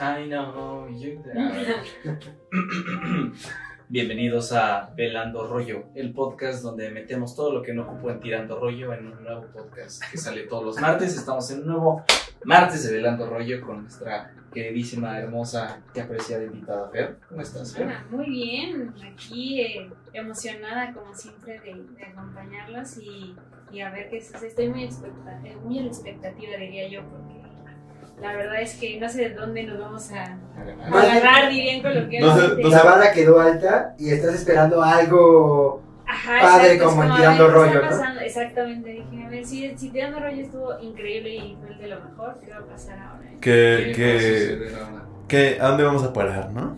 I know you. Bienvenidos a Velando Rollo, el podcast donde metemos todo lo que no ocupó en Tirando Rollo en un nuevo podcast que sale todos los martes. Estamos en un nuevo martes de Velando Rollo con nuestra queridísima, hermosa y apreciada invitada Fer. ¿Cómo estás, Fer? Hola, muy bien, aquí eh, emocionada como siempre de, de acompañarlos y, y a ver qué es. Estoy muy, expecta- eh, muy a la expectativa, diría yo, porque la verdad es que no sé de dónde nos vamos a, a Más bien- agarrar, dirían coloquialmente. No la vara quedó alta y estás esperando algo. Ajá, padre exacto, como en a Tirando ver, ¿qué Rollo, ¿no? Exactamente, dije, a ver, si, si Tirando Rollo estuvo increíble y fue el de lo mejor, ¿qué va a pasar ahora? Que, ¿Qué va a que, ¿a dónde vamos a parar, no?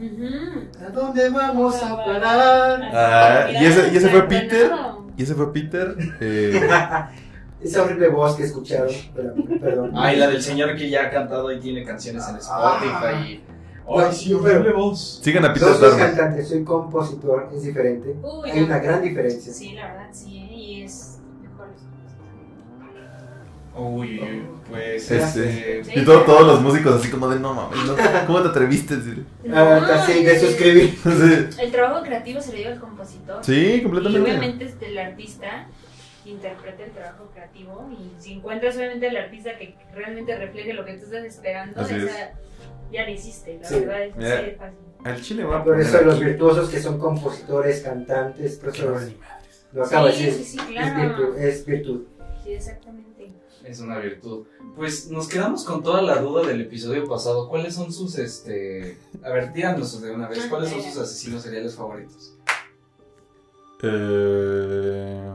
¿A dónde vamos a parar? Ah, ¿y ese- y ese fue Peter? Y ese fue Peter. eh, Esa horrible voz que escucharon. pero- Perdón. Ay, la del señor que ya ha cantado y tiene canciones en Spotify. y- No, Ay, sí, no, horrible voz. sigan a Peter No soy cantante, soy compositor, es diferente. Uy, Hay no. una gran diferencia. Sí, la verdad, sí, ¿eh? y es mejor. Uy, pues. Este, este, y todo- todos los músicos así como de no mames, no, ¿cómo te atreviste? Sí, Ah, casi de el- suscribir. sí, El trabajo creativo se lo lleva el compositor. Sí, Y completamente. obviamente este, el artista interpreta el trabajo creativo y si encuentras obviamente al artista que realmente refleje lo que tú estás esperando, Así es. esa, ya lo hiciste, la Sí. verdad es Mira. así de fácil. Al chile va a Por eso los virtuosos que son compositores, cantantes, es- madres. lo acabo de Sí, decir. sí, sí, Es virtud, es virtud. Sí, exactamente. Es una virtud. Pues nos quedamos con toda la duda del episodio pasado. ¿Cuáles son sus, este... A ver, díganos de una vez. ¿Cuáles son sus asesinos seriales favoritos? Eh,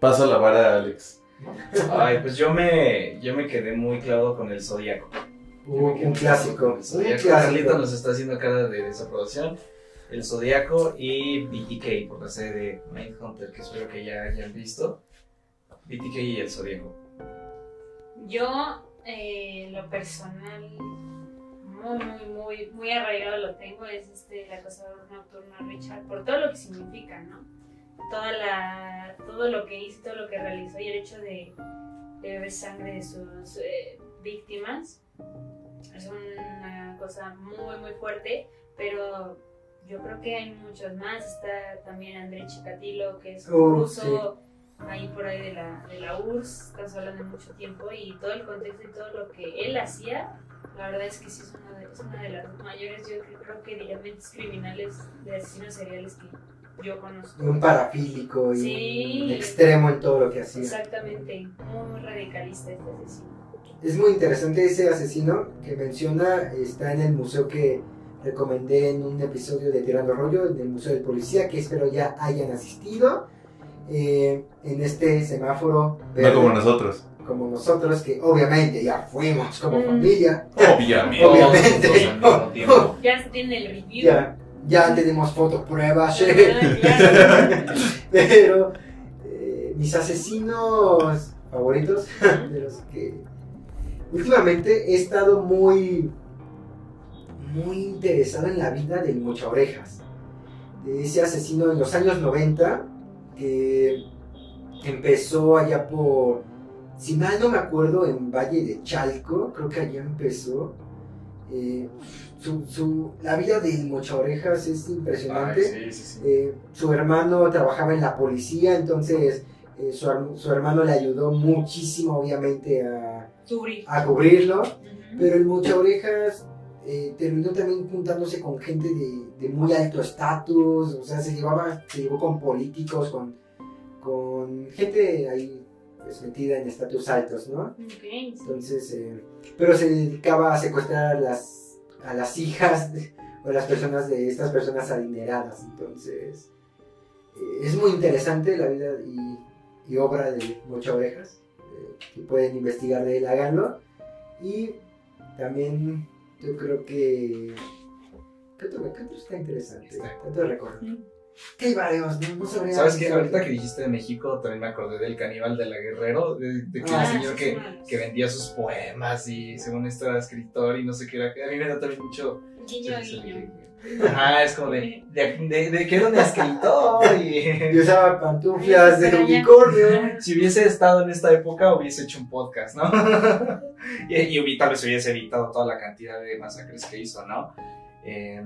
Pasa la vara, Alex. Ay, pues yo me, yo me quedé muy clavado con el Zodíaco. Me Un, clásico. Carlita clásico. nos está haciendo cara de desaprobación. El Zodíaco y BTK por la serie de Mindhunter, que espero que ya hayan visto. BTK y el Zodíaco. Yo, eh, lo personal, muy, muy, muy, muy arraigado lo tengo, es este, el acosador nocturno Richard, por todo lo que significa, ¿no? Toda la, todo lo que hizo, todo lo que realizó y el hecho de, de beber sangre de sus eh, víctimas es una cosa muy, muy fuerte, pero yo creo que hay muchos más. Está también André Chikatilo, que es un Oh, ruso ahí por ahí de la, de la URSS, estamos hablando de mucho tiempo, y todo el contexto y todo lo que él hacía, la verdad es que sí es una de, es una de las mayores, yo creo, creo que diría mentes criminales de asesinos seriales que yo conozco. Un parafílico y Sí. un extremo en todo lo que hacía. Exactamente, muy, muy radicalista este asesino. Es muy interesante ese asesino que menciona, está en el museo que recomendé en un episodio de Tirando Rollo, en el Museo de Policía, que espero ya hayan asistido. eh, en este semáforo No verde, como nosotros. como nosotros, que obviamente ya fuimos como Mm. familia. Obviamente. Obviamente. Tiempo. Ya se tiene el review. Ya, ya tenemos fotopruebas. Pero eh, mis asesinos favoritos, de los que últimamente he estado muy, muy interesado en la vida del Mocha Orejas, de ese asesino en los años 90 que empezó allá por, si mal no me acuerdo, en Valle de Chalco, creo que allá empezó. Eh, su, su- la vida del Mocha Orejas es impresionante. Ay, sí, sí, sí. Eh, su hermano trabajaba en la policía, entonces eh, su, su hermano le ayudó muchísimo, obviamente, a, a cubrirlo. Pero el Mucha Orejas eh, terminó también juntándose con gente de, de muy alto estatus, o sea, se llevaba, se llevó con políticos, con, con gente ahí pues, metida en estatus altos, ¿no? Ok, sí. Entonces, eh, pero se dedicaba a secuestrar a las, a las hijas de- o a las personas de estas personas adineradas. Entonces, eh, es muy interesante la vida y, y obra de Mocha Orejas. eh, que pueden investigar de él, háganlo. Y también yo creo que... ¿Qué otro, qué otro está interesante? Está. De recordar. ¿Qué hay varios? No, sabría. ¿Sabes qué? Ahorita que dijiste de México, también me acordé del caníbal de la Guerrero, de, de que Ah, el señor sí, que, sí. que vendía sus poemas y según esto era escritor y no sé qué era. A mí me da también mucho. Guiño, guiño. Ajá, es como de, de, de, de que era un escritor y usaba pantuflas de unicornio. si hubiese estado en esta época hubiese hecho un podcast, ¿no? y, y tal vez hubiese evitado toda la cantidad de masacres que hizo, ¿no? Eh,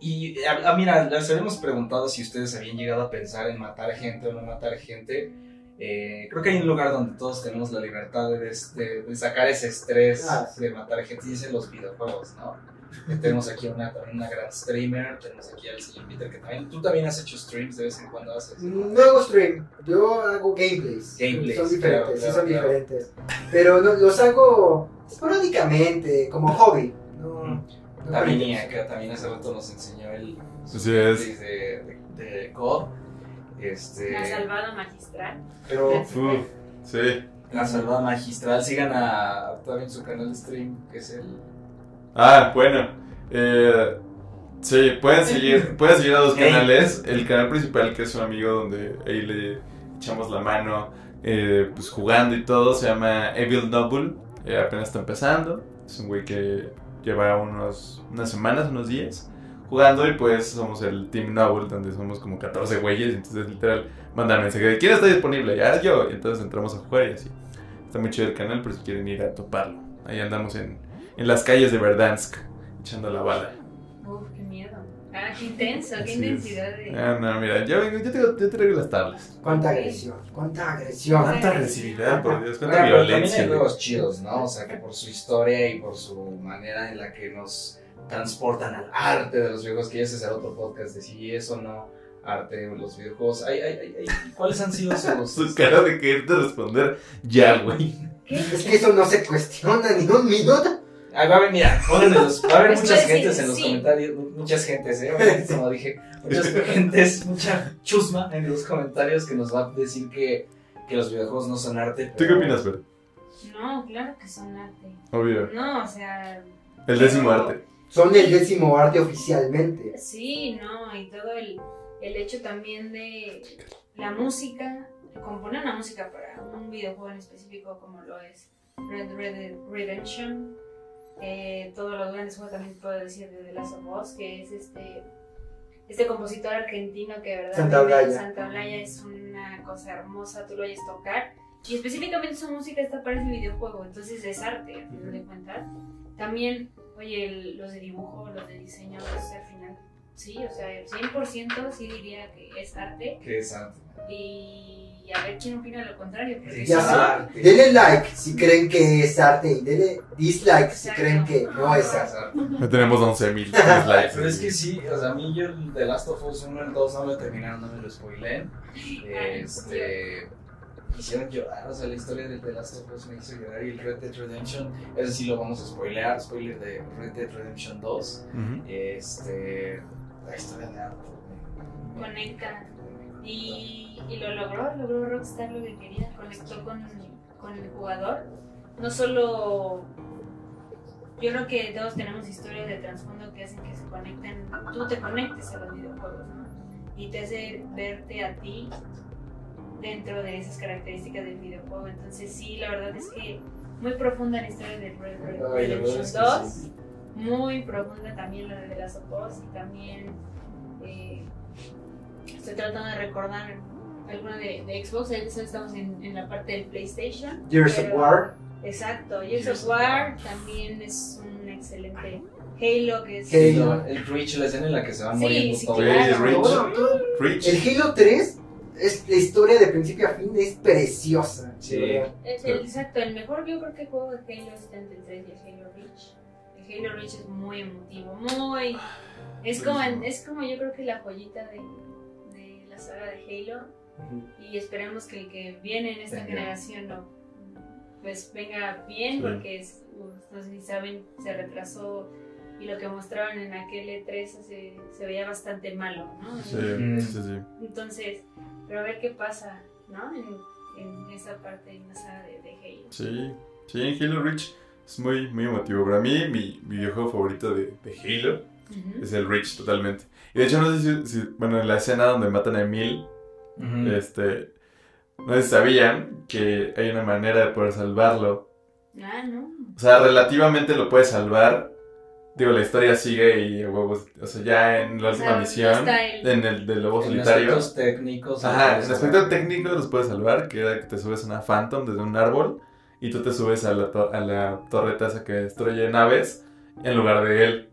y a, a- mira, les habíamos preguntado si ustedes habían llegado a pensar en matar gente o no matar gente. Eh, creo que hay un lugar donde todos tenemos la libertad de, de- de sacar ese estrés Ah, sí. de matar gente y es en los videojuegos, ¿no? Eh, tenemos aquí una, también una gran streamer, tenemos aquí al señor Peter que también, tú también has hecho streams de vez en cuando haces. No hago stream, yo hago gameplays. Gameplays, Son diferentes, claro, sí son claro. diferentes. Pero no- los hago esporádicamente, como hobby. No, no También, acá también hace rato nos enseñó el Así es. de, de, de COD. Este, La salvada magistral. pero Uf, sí. la salvada magistral, sigan a también su canal de stream, que es el Ah, bueno. Eh, sí, pueden seguir, pueden seguir a dos canales. El canal principal, que es un amigo donde ahí le echamos la mano, eh, pues jugando y todo, se llama Evil Noble. Eh, apenas está empezando. Es un güey que lleva unos, unas semanas, unos días jugando y pues somos el Team Noble, donde somos como 14 güeyes. Entonces, literal, mandan mensaje de quién está disponible, ya yo. Y entonces entramos a jugar y así. Está muy chido el canal por si quieren ir a toparlo. Ahí andamos en, en las calles de Verdansk, echando la bala. Ah, qué intenso, qué Así es. intensidad de. Ah, no, mira, yo, vengo- yo, tengo, yo traigo las tablas. Cuánta agresión, cuánta agresión. Cuánta agresividad, por Dios, cuánta violencia. También hay juegos chidos, ¿no? O sea, que por su historia y por su manera en la que nos transportan al arte de los videojuegos, que ya ese será otro podcast de si es o no arte los videojuegos. Ay, ay, ay, ay, ¿Cuáles han sido sus... Su cara de quererte responder ya, güey. Es que eso no se cuestiona ni un minuto. Ahí va a haber, mira, los- va a haber Pues muchas gentes en los sí. comentarios, muchas gentes, ¿eh? Como dije, muchas gentes, mucha chusma en los comentarios que nos va a decir que, que los videojuegos no son arte. ¿Tú qué opinas, Fer? No, claro que son arte. Obvio. No, o sea. El décimo pero- arte. Son el décimo arte oficialmente. Sí, no, y todo el, el hecho también de la música, componer una música para un videojuego en específico como lo es Red Red Redemption, eh, todos los grandes juegos también puedo decir de The Last of Us, que es este este compositor argentino que de verdad Santa Olaya. Santa Olaya es una cosa hermosa, tú lo oyes tocar y específicamente su música está para ese videojuego, entonces es arte, al final de cuentas. También, oye, el- los de dibujo, los de diseño, pues, al final, sí, o sea, 100% sí diría que es arte. Que es arte. Y a ver quién opina lo contrario. Sí, Ya denle like si creen que es arte y denle dislike si Exacto. creen que no es arte. Ya tenemos 11.000 dislikes. Pero es que sí, o sea, a mí yo el The Last of Us 1 y el 2 no lo terminaron, no me lo spoilé. Este. Me hicieron llorar, o sea, la historia de The Last of Us me hizo llorar y el Red Dead Redemption, ese sí lo vamos a spoilear, spoiler de Red Dead Redemption 2. Ujú. Este. La historia de me- Conecta. Y, y lo logró, logró Rockstar lo que quería, conectó con, con el jugador. No solo. Yo creo que todos tenemos historias de trasfondo que hacen que se conecten, tú te conectes a los videojuegos, ¿no? Y te hace verte a ti dentro de esas características del videojuego. Entonces, sí, la verdad es que muy profunda la historia de Red verdad Redemption es que 2 sí. muy profunda también la de of Us y también eh, estoy tratando de recordar alguna de, de Xbox, ahí estamos en, en la parte del PlayStation. Gears of War. Exacto, Gears of War también es un excelente Halo que es... Halo. El Reach, la escena en la que se van Sí, muriendo sí, todos. claro. Rich. El Halo 3 es la historia de principio a fin es preciosa. Sí. Es el- exacto, el mejor yo creo que juego de Halo es entre el 3 y el Halo Reach. El Halo Reach es muy emotivo, muy... Es como, es como yo creo que la joyita de, de la saga de Halo y esperemos que el que viene en esta Venga. generación lo, pues venga bien Sí. porque es, no si saben, se retrasó y lo que mostraron en aquel E3 se, se veía bastante malo, ¿no? Sí, sí, sí. Entonces, pero a ver qué pasa, ¿no? En, en esa parte, en la saga de, de Halo. Sí, sí, Halo Reach es muy, muy emotivo. Para mí, mi, mi videojuego favorito de, de Halo Es el Rich totalmente. Y de hecho, no sé si, si- bueno, en la escena donde matan a Emil, este, no sé si sabían que hay una manera de poder salvarlo. Ah, no. O sea, relativamente lo puedes salvar. Digo, la historia sigue y a huevos, o sea, ya en la O última sea, misión, en el de Lobo En Solitario. aspectos técnicos. Ajá, en aspecto técnico los puedes salvar, que era que te subes a una Phantom desde un árbol y tú te subes a la, to- a la torreta esa que destruye naves en lugar de él.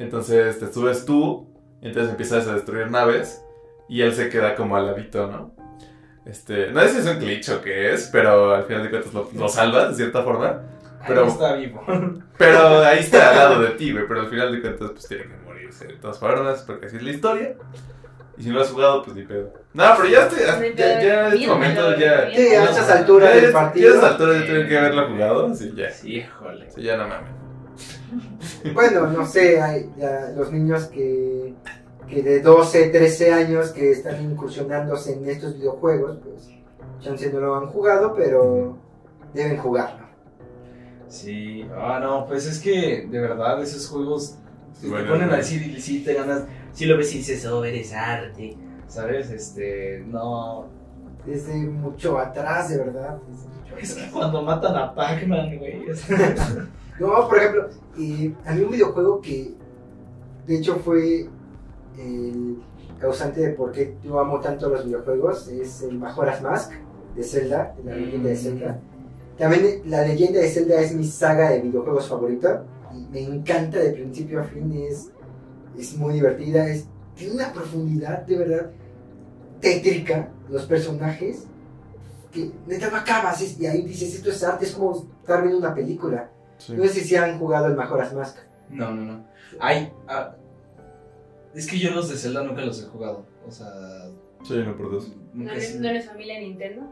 Entonces te subes tú, entonces empiezas a destruir naves y él se queda como al ladito, ¿no? Este, no sé si es un glitch o qué es, pero al final de cuentas lo, lo salvas de cierta forma. pero pero- está vivo. Pero ahí está al lado de ti, güey. Pero al final de cuentas, pues tiene que morirse de todas formas, porque así es la historia. Y si no lo has jugado, pues ni pedo. No, pero ya, estoy, ya, ya, ya en este momento ya. Sí, a no, alturas del ya a partido. estas alturas ya tienen que haberlo jugado, así ya. Sí, híjole. Sí, ya no mames. Bueno, no sé, hay ya los niños que, que de 12, 13 años que están incursionándose en estos videojuegos, pues chance no lo han jugado, pero deben jugarlo. Sí, ah, no, pues es que de verdad esos juegos te Bueno, ponen a bueno. decir y sí te ganas. Si lo ves y dices, oh, eres arte. ¿Sabes? Este, no. Desde mucho atrás, de verdad. desde mucho Es que cuando matan a Pac-Man, güey. es- No, por ejemplo, eh, a mí un videojuego que de hecho fue el causante de por qué yo amo tanto los videojuegos es el Majora's Mask de Zelda, de la leyenda de Zelda. También la leyenda de Zelda es mi saga de videojuegos favorita y me encanta de principio a fin, es, es muy divertida, es, tiene una profundidad de verdad tétrica, los personajes, que neta no acabas y ahí dices esto es arte, es como estar viendo una película. Sí. No sé si han jugado el Majora's Mask. No, no, no. Ay, ah, es que yo los de Zelda nunca los he jugado. O sea, Sí, no por dos. ¿No nunca eres, ¿No eres familia Nintendo?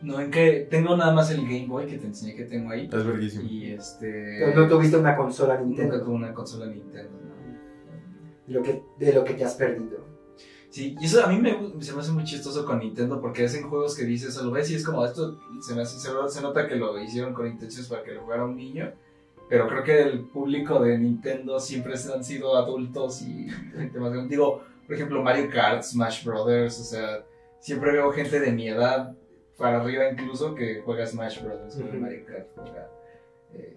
No, en que tengo nada más el Game Boy que te enseñé que tengo ahí. Es verguísimo. Y este. Pero no tuviste una consola Nunca Nintendo. tuve una consola Nintendo. ¿no? Lo que, de lo que te has perdido. Sí, y eso a mí me, se me hace muy chistoso con Nintendo porque hacen juegos que dices, o lo ves y es como, esto se, me hace, se, se nota que lo hicieron con intenciones para que lo jugara un niño, pero creo que el público de Nintendo siempre han sido adultos y gente más grande. Digo, por ejemplo, Mario Kart, Smash Brothers, o sea, siempre veo gente de mi edad, para arriba incluso, que juega Smash Brothers, juega. Mario Kart, juega eh,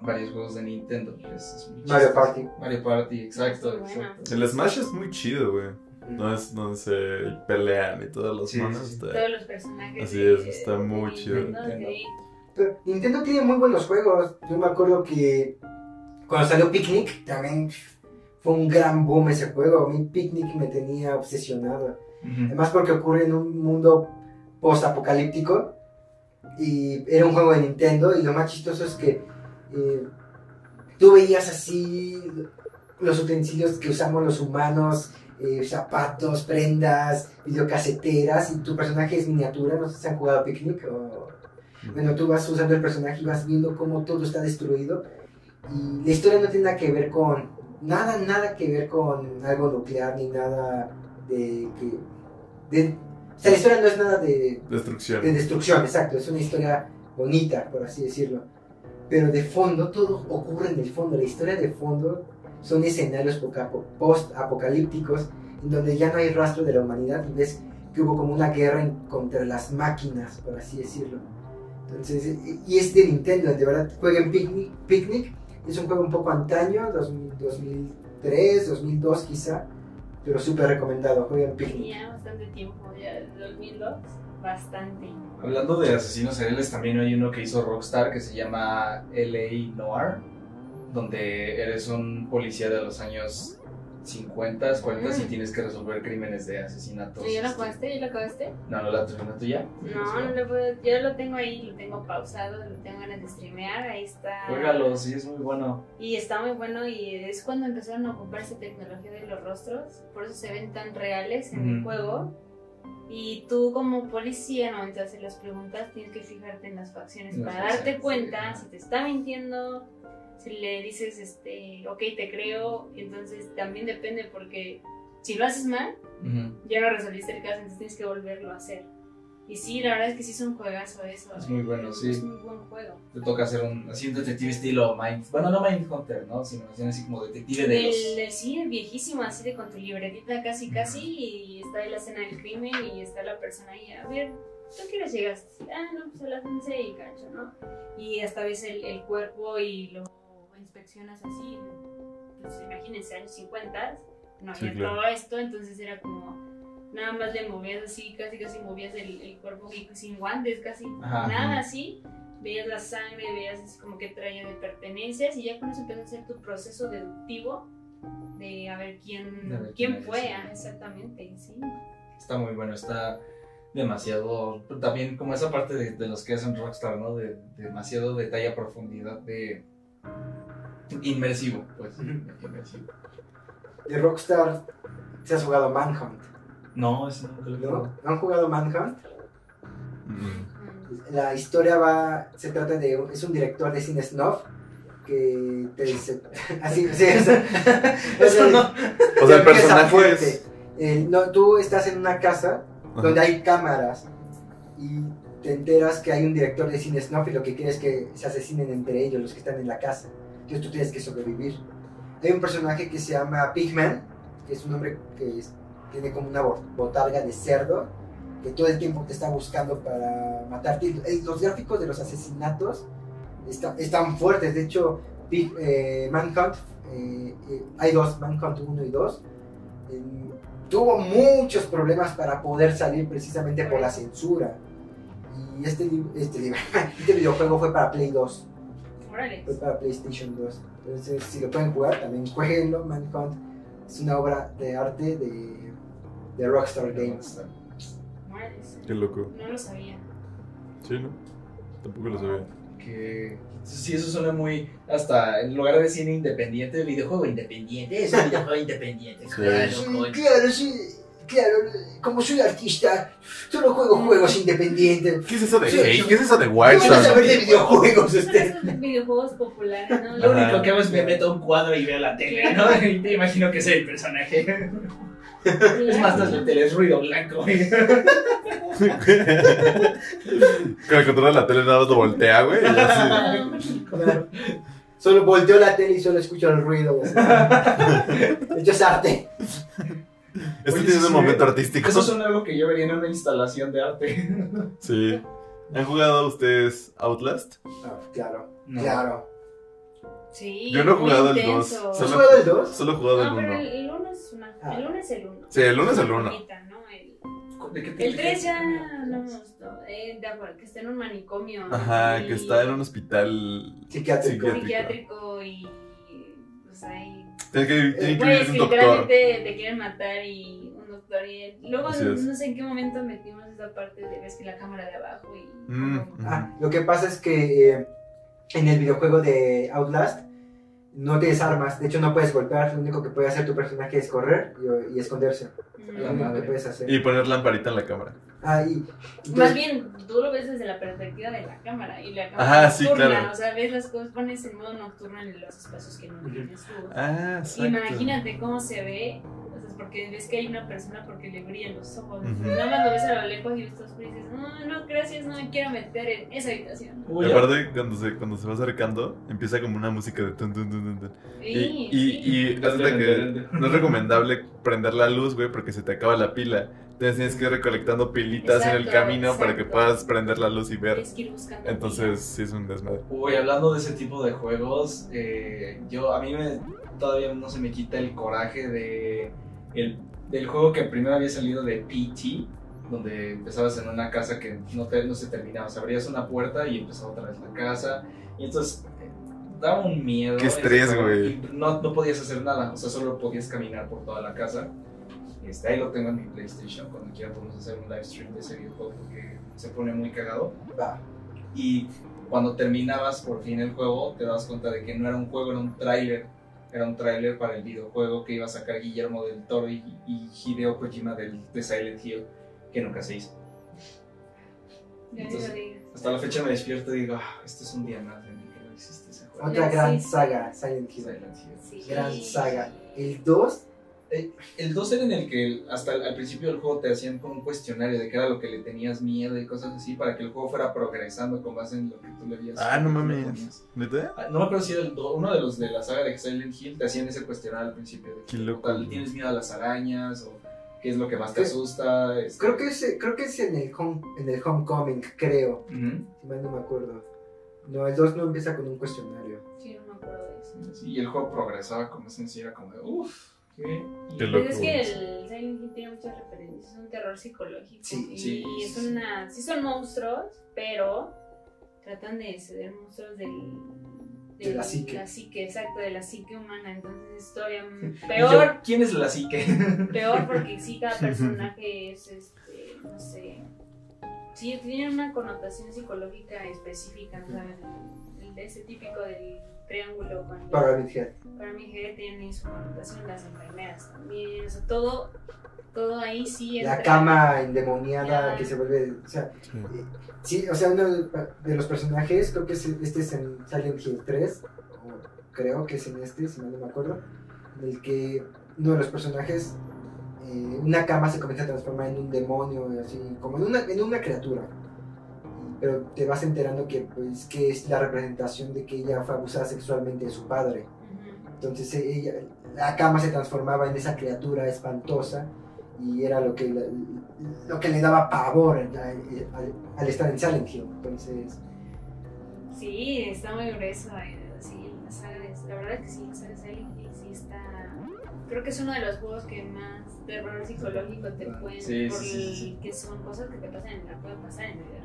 varios juegos de Nintendo. es- es muy Mario. Party. Mario Party, exacto, Muy bueno. exacto. El Smash es muy chido, güey. No es donde se pelean y todos los Sí, está- Todos los personajes. Así de- es, está muy de chido. Nintendo, sí. Pero Nintendo tiene muy buenos juegos. Yo me acuerdo que cuando salió Picnic también fue un gran boom ese juego. A mí Picnic me tenía obsesionado. Además porque ocurre en un mundo post-apocalíptico. Y era un juego de Nintendo. Y lo más chistoso es que eh, tú veías así los utensilios que usamos los humanos. eh, zapatos, prendas, videocaseteras. Y tu personaje es miniatura. No sé si han jugado Picnic o... Bueno, tú vas usando el personaje y vas viendo cómo todo está destruido. Y la historia no tiene nada que ver con. Nada, nada que ver con algo nuclear ni nada de que. De, o sea, la historia no es nada de, Destrucción. de destrucción, exacto. Es una historia bonita, por así decirlo. Pero de fondo, todo ocurre en el fondo. La historia de fondo son escenarios poca- post-apocalípticos en donde ya no hay rastro de la humanidad y ves que hubo como una guerra contra las máquinas, por así decirlo. Entonces, y- es de Nintendo, de verdad, jueguen Picnic, Picnic. Es un juego un poco antaño, 2000 2003, 2002 quizá, pero súper recomendado, jueguen Picnic. ya bastante tiempo, ya 2002, bastante. Hablando de asesinos seriales, también hay uno que hizo Rockstar que se llama LA Noir, donde eres un policía de los años 50, 40 y tienes que resolver crímenes de asesinatos. ¿Y ¿Ya lo este, jugaste? ¿Ya lo acabaste? No, no la la tuya. No, no lo puedo. Yo lo tengo ahí, lo tengo pausado, lo tengo ganas de streamear. Ahí está. Juégalo, sí, es muy bueno. Y está muy bueno y es cuando empezaron a ocuparse tecnología de los rostros, por eso se ven tan reales en el juego. Y tú como policía, al momento de hacer las preguntas, tienes que fijarte en las facciones para darte cuenta sí. si te está mintiendo, si le dices, este, ok, te creo. Entonces también depende porque si lo haces mal, ya no resolviste el caso, entonces tienes que volverlo a hacer. Y sí, la verdad es que sí es un juegazo eso. Es muy bueno, sí. Es muy buen juego. Te toca hacer un, así un detective estilo Mind. Bueno, no Mind Hunter, ¿no? Sino más bien así como detective de los. El, el- sí, el viejísimo, así de con tu libretita casi casi, y está ahí la escena del crimen y está la persona ahí, a ver, ¿tú hora llegaste? Ah, no, pues a las 11 y cacho, ¿no? Y hasta ves el, el cuerpo y lo inspeccionas así, pues imagínense, años 50, no Sí, había claro. todo esto, entonces era como... Nada más le movías así, casi casi movías el, el cuerpo y sin guantes, casi Ajá. nada así. Veías la sangre, veías así como que traía de pertenencias y ya con eso empezó a hacer tu proceso deductivo de a ver quién, ver quién quién fue, ah, exactamente, sí. Está muy bueno, está demasiado. También como esa parte de, de los que hacen Rockstar, ¿no? De, demasiado detalle a profundidad de. Inmersivo, pues. Inmersivo. De Rockstar, ¿se has jugado Manhunt? No, eso nunca lo he ¿No? jugado. ¿No han jugado Manhunt? Mm. La historia va, se trata de, es un director de cine snuff que te dice, así, sí, eso, Eso no. O sea, el personaje fuerte. es. Eh, no, tú estás en una casa Ajá. donde hay cámaras y te enteras que hay un director de cine snuff y lo que quiere es que se asesinen entre ellos, los que están en la casa. Entonces tú tienes que sobrevivir. Hay un personaje que se llama Pigman, que es un hombre que es- tiene como una bo- botarga de cerdo, que todo el tiempo te está buscando para matarte. Los gráficos de los asesinatos está- están fuertes. De hecho, eh, Manhunt, eh, eh, hay dos, Manhunt 1 y 2. eh, tuvo muchos problemas para poder salir precisamente por la censura. Y este, este, este videojuego fue para Play 2, Órale. fue para PlayStation 2. Entonces, si lo pueden jugar, también jueguenlo. Manhunt es una obra de arte de, de Rockstar Games. Qué loco. No lo sabía. Sí, ¿no? Tampoco lo sabía. Que. Sí, eso suena muy. Hasta en lugar de cine independiente, videojuego independiente. Es un videojuego independiente. Claro, Sí, claro, sí, claro. Como soy artista, solo juego juegos independientes. ¿Qué es eso de Sí, sí. ¿Qué es eso de No Wild a Sun? ver de videojuegos Son usted. esos videojuegos populares, ¿no? Lo Ajá. único que hago es me meto a un cuadro y veo la tele, ¿no? Y te imagino que soy el personaje. Es más, no es la tele, es ruido blanco. Con el control de la tele nada más lo voltea, güey. y ya Claro. Solo volteo la tele y solo escucho el ruido. güey. De hecho, es arte. Este Oye, tiene sí, un momento artístico. Eso suena algo que yo vería en una instalación de arte. Sí. ¿Han jugado ustedes Outlast? Ah, claro, No. claro. Sí. Yo no he jugado el intenso. dos, ¿Has Solo- jugado el 2? Solo he jugado el No, pero 1. el, el uno es una. Ah. El uno es el uno. Sí, el uno es el Una uno. bonita, ¿no? El, ¿De qué te el 3 ya refieres? no me gustó. Eh, de acuerdo, que está en un manicomio. Ajá, y- que está en un hospital Psiquiátrico. Psiquiátrico. psiquiátrico y. Pues ahí. Tiene que, tiene que Pues ir un doctor. literalmente te quieren matar y un doctor. Y luego no sé en qué momento metimos esa parte de ves que la cámara de abajo y. Mm, como- Ah, lo que pasa es que eh, en el videojuego de Outlast no tienes armas. De hecho, no puedes golpear. Lo único que puede hacer tu personaje es correr y, y esconderse. Lo Mm. único madre. que puedes hacer. Y poner lamparita en la cámara. Ah, y- Más entonces- bien, tú lo ves desde la perspectiva de la cámara y la cámara Ajá, sí, nocturna, claro. O sea, ves las cosas, pones en modo nocturno en los espacios que no tienes luz. Ah. Imagínate cómo se ve, es porque ves que hay una persona porque le brillan los ojos. Ujú. Nada más lo ves a lo lejos y ves oscuro y dices, no, no, gracias, no me quiero meter en esa habitación. Uy, Y aparte, cuando se, cuando se va acercando, empieza como una música de tun, tun, tun, tun, tun. Sí, Y, sí. y, y haz de cuenta que no es recomendable prender la luz, güey, porque se te acaba la pila. Entonces tienes que ir recolectando pilitas en el Exacto, camino para que puedas prender la luz y ver. Tienes que ir buscando Entonces, sí es un desmadre. Uy, hablando de ese tipo de juegos, eh, yo a mí me, todavía no se me quita el coraje de el, del juego que primero había salido de PT, donde empezabas en una casa que no, te- no se terminaba, o sea, abrías una puerta y empezaba otra vez la casa, y entonces eh, daba un miedo. Qué estrés, güey. No, no podías hacer nada, o sea, solo podías caminar por toda la casa. Este, ahí lo tengo en mi PlayStation, cuando quiera podemos hacer un live stream de ese videojuego porque se pone muy cagado. Va. Y cuando terminabas por fin el juego, te das cuenta de que no era un juego, era un tráiler. Era un tráiler para el videojuego que iba a sacar Guillermo del Toro y, y Hideo Kojima del, de Silent Hill, que nunca se hizo. Entonces. Hasta la fecha me despierto y digo, ah, este es un día más de mí que no existe ese juego. Otra gran saga, Silent Hill. Silent Hill. Sí. Gran saga. El 2 El 2 era en el que hasta al, principio del juego te hacían como un cuestionario de qué era lo que le tenías miedo y cosas así para que el juego fuera progresando con base en lo que tú le habías. Ah, no mames. ¿Neta? Ah, No me acuerdo si era el do- uno de los de la saga de Silent Hill te hacían ese cuestionario al principio. De Qué loco. tal, ¿Tienes miedo a las arañas? ¿O qué es lo que más te asusta? Este, Creo que es, creo que es en el, home, en el Homecoming, creo. Ujú. Si mal no me acuerdo. No, el 2 no empieza con un cuestionario. Sí, no me acuerdo de eso. Sí, y el juego progresaba como sencillo, era como de uff, ¿qué? Pues es que el Silent Hill tiene muchas referencias, es un terror psicológico. Sí, y, sí, es sí. una. Sí son monstruos, pero tratan de ser monstruos del. De la psique. La psique, exacto, de la psique humana. Entonces es todavía yo, peor, ¿Quién es la psique? peor porque sí, cada personaje es, este, no sé. Sí, tiene una connotación psicológica específica, ¿sabes? El, el de ese típico del triángulo con el- Pyramid Head. para mi jefe tiene su connotación, las enfermeras también, o sea, todo, todo ahí sí La entra. cama endemoniada Ya. que se vuelve. O sea, Sí. eh, sí, o sea, uno de de los personajes, creo que es- este es en Silent Hill 3, o creo que es en este, si mal no me acuerdo, en el que uno de los personajes, eh, una cama se comienza a transformar en un demonio, así, como en una, en una criatura. Pero te vas enterando que, pues, que es la representación de que ella fue abusada sexualmente de su padre. Entonces ella, la cama se transformaba en esa criatura espantosa y era lo que, lo que le daba pavor al, al- al estar en Silent Hill. Entonces, Sí, está muy grueso, eh, sí, la saga de, la verdad que sí, la saga de Silent Hill sí está, creo que es uno de los juegos que más terror psicológico te pueden, Sí, sí, sí, sí, sí. el que son cosas que te pasan en la pueden pasar en la vida real.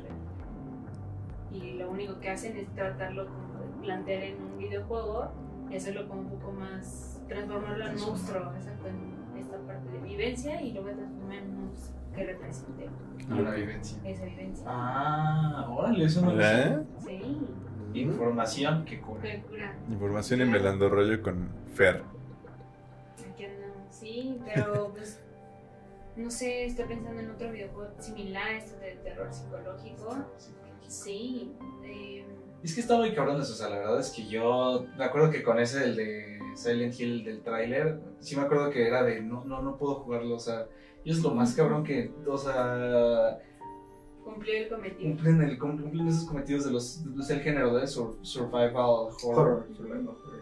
Y lo único que hacen es tratarlo como de plantear en un videojuego y hacerlo como un poco más, transformarlo en monstruo, exacto, en esta parte de vivencia y luego transformar en un monstruo que represente Una vivencia. esa vivencia. Ah, órale, eso no lo sé. ¿Verdad? Sí, Información que cura. cura. Información en Velando Rollo con Fer. Aquí andamos, sí, pero pues no sé, estoy pensando en otro videojuego similar, esto de terror psicológico. Sí, eh, Es que está muy cabrón eso, o sea, la verdad es que yo me acuerdo que con ese, el de Silent Hill del tráiler, sí me acuerdo que era de, no, no, no puedo jugarlo, o sea, y es lo más cabrón que, o sea, cumplió el cometido. cumplen, el, cumplen esos cometidos de los, de- del género de sur- survival horror. Horror. survival horror.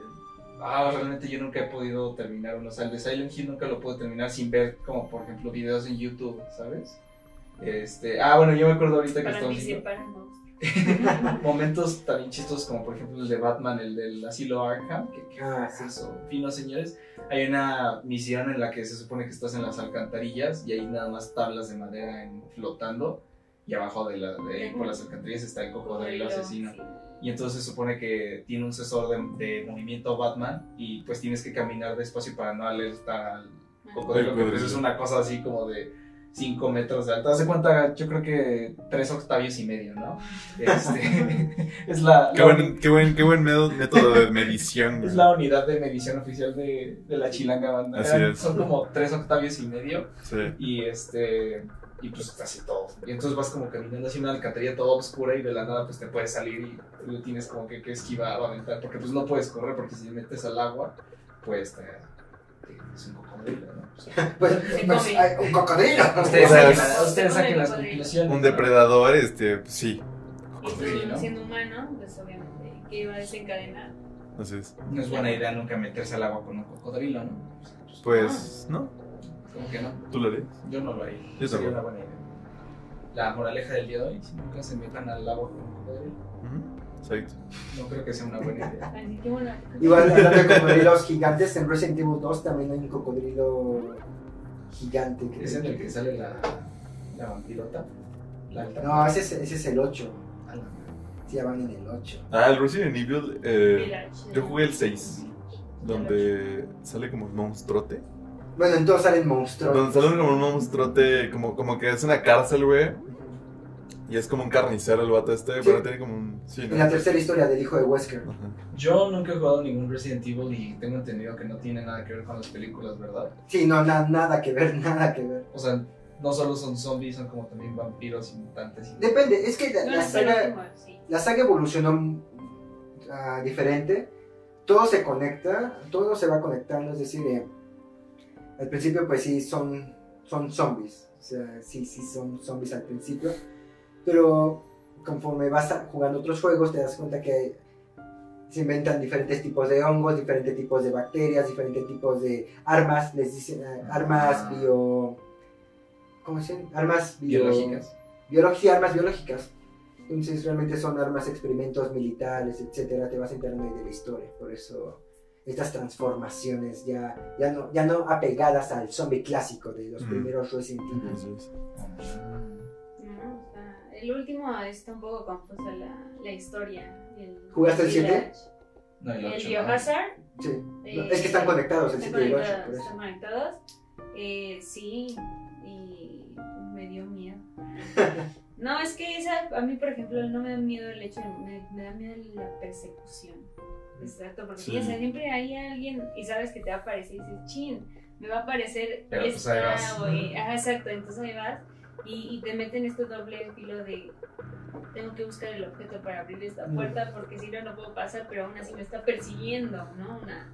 Ah, realmente yo nunca he podido terminar uno, o sea, el de Silent Hill nunca lo puedo terminar sin ver, como por ejemplo, videos en YouTube, ¿sabes? Este, ah, bueno, yo me acuerdo ahorita que Para estamos momentos también chistosos como por ejemplo el de Batman, el del asilo Arkham, que, que Ah, es eso, fino señores, hay una misión en la que se supone que estás en las alcantarillas y hay nada más tablas de madera en- flotando y abajo de, la, de por las alcantarillas está el cocodrilo asesino. Sí. Y entonces se supone que tiene un sensor de, de movimiento Batman y pues tienes que caminar despacio para no alertar al cocodrilo, que pues es una cosa así como de 5 metros de alto. Haz de cuenta, yo creo que 3 octavios y medio, ¿no? Este, es la, Qué la buen, qué buen, qué buen método, de medición. es la unidad de medición oficial de, de la chilanga banda. Así Eran- es. Son como 3 octavios y medio Sí. y este y pues casi todo. Y entonces vas como caminando así una alcantarilla toda oscura y de la nada pues te puedes salir y lo tienes como que, que esquivar o aventar porque pues no puedes correr porque si te metes al agua pues te- es un cocodrilo, ¿no? Pues, pues, pues, hay un cocodrilo. ustedes saquen, es- ustedes saquen las cocodrilo. conclusiones. Un ¿no? depredador, este, pues, sí. Y tú, ¿no? siendo humano, pues obviamente, que iba a desencadenar. Entonces, No es buena idea nunca meterse al agua con un cocodrilo, ¿no? pues, ¿no? Como que no. ¿Tú lo harías? Yo no lo haría. Yo Sería una buena idea. La moraleja del día de hoy, si nunca se metan al agua con un cocodrilo, Ujú. Exacto. no creo que sea una buena idea. Así que bueno. Igual hablando de cocodrilos gigantes, en Resident Evil 2 también hay un cocodrilo gigante. que- ¿Es en el que sale la, la vampirota? La. No, ese es, ese es el 8. A la- Sí, ya van en el 8. Ah, el Resident Evil, eh, yo jugué el 6, donde sale como un monstruote. Bueno, en todos salen monstruos. Donde sale como un monstruote, como, como que es una cárcel, güey. Y es como un carnicero el vato este, Sí. pero tiene como un... Sí, ¿no? En la tercera historia del hijo de Wesker. Ajá. Yo nunca he jugado ningún Resident Evil y tengo entendido que no tiene nada que ver con las películas, ¿verdad? Sí, no, na- nada que ver, nada que ver. O sea, no solo son zombies, son como también vampiros y mutantes. y- Depende, es que la, No, la saga, sí. la saga evolucionó ah, diferente. Todo se conecta, todo se va conectando. Es decir, eh, al principio pues sí son, son zombies, o sea, sí, sí son zombies al principio, pero conforme vas jugando otros juegos te das cuenta que se inventan diferentes tipos de hongos, diferentes tipos de bacterias, diferentes tipos de armas, les dicen eh, armas Ah. bio... ¿Cómo se llaman? Armas bio- Biológicas. armas biológicas. Entonces realmente son armas, experimentos militares, etcétera. Te vas enterando de la historia. Por eso estas transformaciones ya, ya, no, ya no apegadas al zombie clásico de los Mm. primeros Resident Evil. Ah. O el último está un poco confusa la, la historia. El, ¿Jugaste el siete? Village. No, el El ocho, ¿no? Sí. Biohazard. No, eh, es que están conectados el están 7 y el 8, conectados, por eso. están conectados. Eh, sí, y me dio miedo. No, es que esa, a mí, por ejemplo, no me da miedo el hecho de, me, me da miedo la persecución. Exacto, porque Sí. o sea, siempre hay alguien y sabes que te va a aparecer y dices, chin, me va a aparecer Pero, pues, ahí esta, vas. güey". Ajá, exacto, entonces ahí vas y, y te meten este doble filo de tengo que buscar el objeto para abrir esta Mm. puerta porque si no, no puedo pasar, pero aún así me está persiguiendo, ¿no? Una,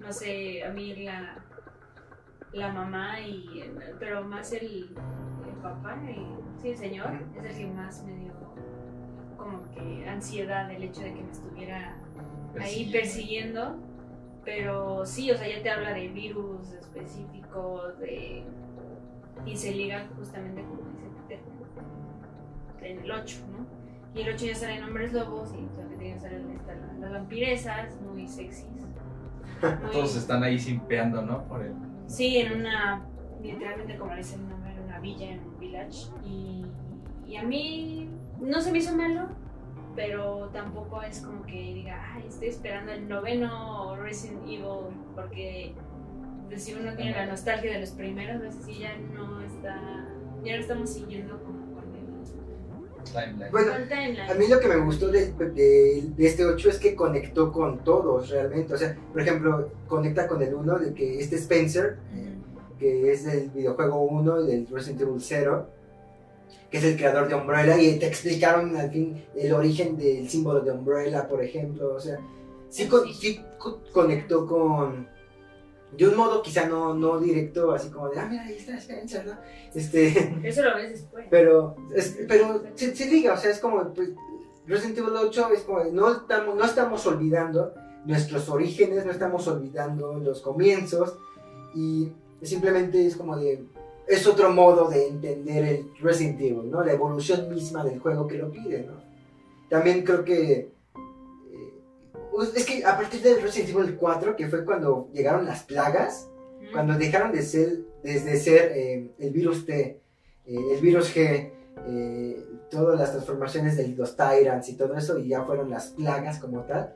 no sé, a mí la, la mamá y, pero más el, el papá, y, sí, el señor, es el que más me dio como que ansiedad el hecho de que me estuviera ahí persiguiendo. Pero sí, o sea, ya te habla de virus específicos, de... Y se liga justamente como dice Peter, en el 8, ¿no? Y el 8 ya salen hombres lobos y también ya salen las, las vampiresas, muy sexys. Muy- Todos están ahí simpeando, ¿no? Por el... Sí, en una, literalmente como le dice el nombre, en una villa, en un village. Y, y a mí no se me hizo malo, pero tampoco es como que diga, ay, estoy esperando el noveno Resident Evil, porque pues, si uno tiene la nostalgia de los primeros, veces sí ya no está, ya no estamos siguiendo como con el, timeline. Bueno, con el timeline. A mí lo que me gustó de, de- de este 8 es que conectó con todos realmente. O sea, por ejemplo, conecta con el 1 de que este Spencer, que es del videojuego 1 del Resident Evil 0, que es el creador de Umbrella, y te explicaron al fin el origen del símbolo de Umbrella, por ejemplo. O sea, sí, con- sí co- conectó con. De un modo quizá no, no directo, así como de, ah, mira, ahí está Spencer, ¿no? Este. Eso lo ves después. Pero, es- pero se, se liga, o sea, es como, pues, Resident Evil 8 es como, no estamos, no estamos olvidando nuestros orígenes, no estamos olvidando los comienzos, y simplemente es como de, es otro modo de entender el Resident Evil, ¿no? La evolución misma del juego que lo pide, ¿no? También creo que, es que a partir del Resident Evil 4, que fue cuando llegaron las plagas, Ujú. cuando dejaron de ser, desde ser eh, el virus T, eh, el virus G, eh, todas las transformaciones de los Tyrants y todo eso, y ya fueron las plagas como tal,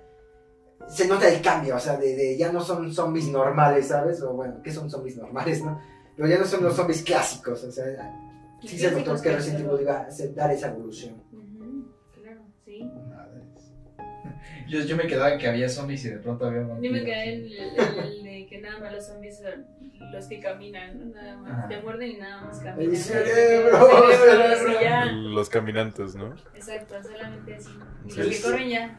se nota el cambio, o sea, de, de ya no son zombies normales, ¿sabes? O bueno, ¿qué son zombies normales, no? Pero ya no son los zombies clásicos, o sea, sí se notó que Resident Evil iba a dar esa evolución. Yo, yo me quedaba en que había zombies y de pronto había Yo vampiros. me quedé en el, el de que nada más los zombies son los que caminan, ¿no? nada más. Ajá. Te muerden y nada más El caminan. cerebro, Cerebros cerebro. y ya. Los caminantes, ¿no? Exacto, solamente así. Y Sí, los que sí. corren ya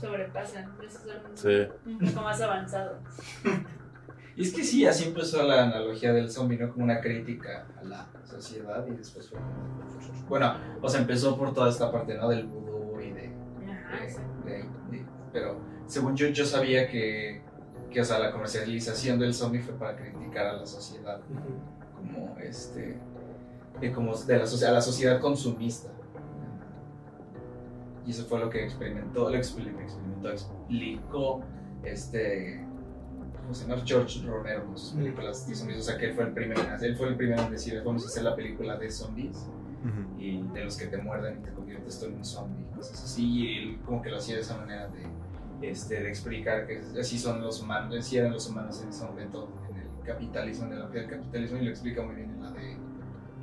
sobrepasan. Esos son Sí. un poco más avanzados. Y es que sí, así empezó la analogía del zombie, ¿no? Como una crítica a la sociedad y después fue... Bueno, o sea, empezó por toda esta parte, ¿no? Del vudú de- exacto. de- de- pero según yo, yo sabía que, que, o sea, la comercialización del zombie fue para criticar a la sociedad, como este... de como de la, a la sociedad consumista. Y eso fue lo que experimentó, lo experimentó, experimentó, explicó este... ¿Cómo se llama? George Romero con sus películas de zombies. O sea, que él fue el primero, él fue el primero en decir, vamos a hacer la película de zombies Y de los que te muerden y te conviertes tú en un zombie, cosas así. Y él como que lo hacía de esa manera de, este, de explicar que así son los humanos, así eran los humanos en ese momento, en el capitalismo, en el del capitalismo, y lo explica muy bien en la de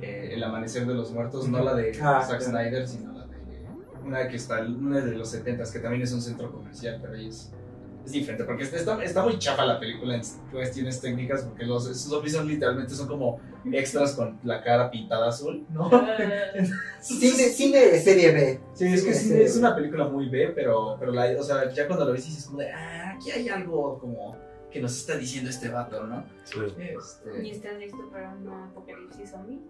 eh, El Amanecer de los Muertos, no la de Ah, Zack. Snyder, sino la de una que está, una de los 70 que también es un centro comercial, pero ahí es, es diferente, porque está, está muy chafa la película en cuestiones técnicas, porque los zombies son literalmente son como extras con la cara pintada azul, ¿no? Ah, Cine, cine serie B. Sí, es que sí. es una película muy B, pero, pero la, o sea, ya cuando lo ves dices como de, ah, aquí hay algo como que nos está diciendo este vato, ¿no? Sí. Este... ¿Y estás listo para un apocalipsis zombie?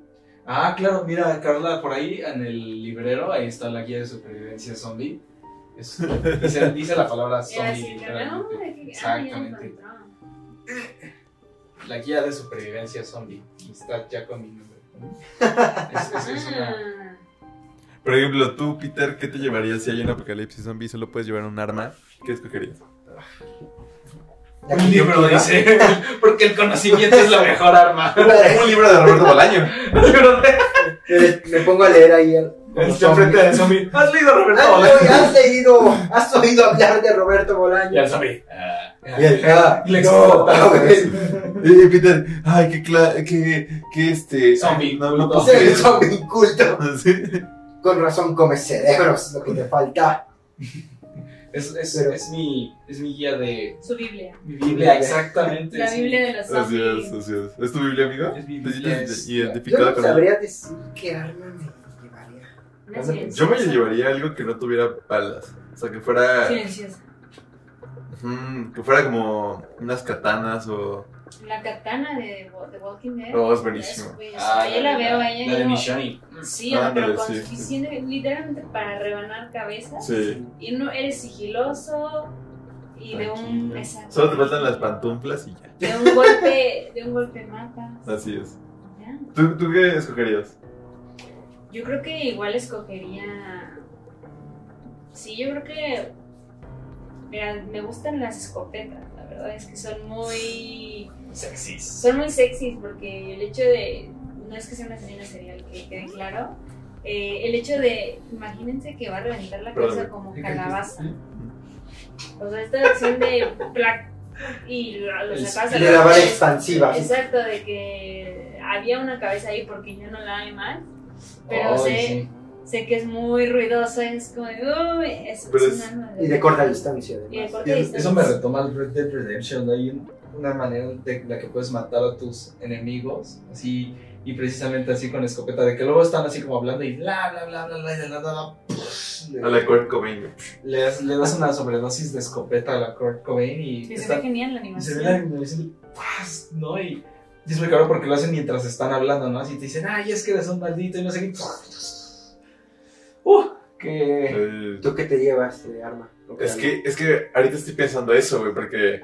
Ah, claro, mira, Carla, por ahí en el librero, ahí está la guía de supervivencia zombie. Es- dice, dice la palabra zombie. literalmente. ah, Exactamente. La guía de supervivencia zombie. Está ya con mi nombre. Es, es- es una... Ah, Por ejemplo, tú, Peter, ¿qué te llevarías si hay un apocalipsis zombie y solo puedes llevar un arma? ¿Qué escogerías? La Un libro dice, porque el conocimiento es la mejor arma. un libro de Roberto Bolaño. De- Me, me pongo a leer ahí. el- Está enfrente del zombie. ¿Has leído a Roberto ¿Has, Bolaño? has leído, has oído hablar de Roberto Y Bolaño? el zombie. ah, Y el- ah, Y le no, explota. güey. Y Peter, ay, qué cla qué, qué este... Zombie. No, no puedo Ser el zombie inculto. Sí. Con razón come cerebros, lo que te falta. Es, es, Pero- es, mi, es mi guía de. Su Biblia. Mi Biblia, exactamente. La. Biblia de los Así es, zombies. así es. ¿Es tu Biblia, amigo? Es mi ¿Te Biblia, no con sabría decir qué arma me Yo me llevaría algo que no tuviera balas. O sea, que fuera... Silenciosa. Que fuera como unas katanas o... La katana de The Walking Dead. Oh, es buenísimo. Eso, pues, Ah, yo la veo a ella. La de Mishani. Sí, Ándale, pero con sí. suficiente, literalmente para rebanar cabezas. Sí. Y no eres sigiloso y de un, exacto, Solo te faltan las pantuflas y ya. de un golpe, de un golpe matas. Así es. ¿Tú, tú qué escogerías? Yo creo que igual escogería. Sí, yo creo que. Mira, me gustan las escopetas, la verdad es que son muy. Sexys. Son muy sexys porque el hecho de. No es que sea una asesina serial, que quede claro. eh, el hecho de. Imagínense que va a reventar la cabeza como calabaza. O sea, esta acción de. plac, y lo, lo El- sacas a De la vara expansiva. Exacto, de que había una cabeza ahí porque yo no la hay más. Pero Ay, sé, sí. sé que es muy ruidosa, es como de, uy, es, es es- un arma Y de corta distancia, Y de además. corta Y distancia. Eso me retoma el Red Dead Redemption. Hay un- una manera de la que puedes matar a tus enemigos. Así. Y precisamente así con escopeta. De que luego están así como hablando y bla bla bla bla bla. Y de la nada. A la Kurt Cobain. le, das, le das una sobredosis de escopeta a la Kurt Cobain y. Y se está- ve genial la y se ve la animación. animación paz, ¿no? Y, y es muy cabrón porque lo hacen mientras están hablando, ¿no? Así te dicen, ay, es que eres un maldito y no sé qué. Uh, que. ¿Tú qué te llevas de arma? Es que, es que ahorita estoy pensando eso, güey, porque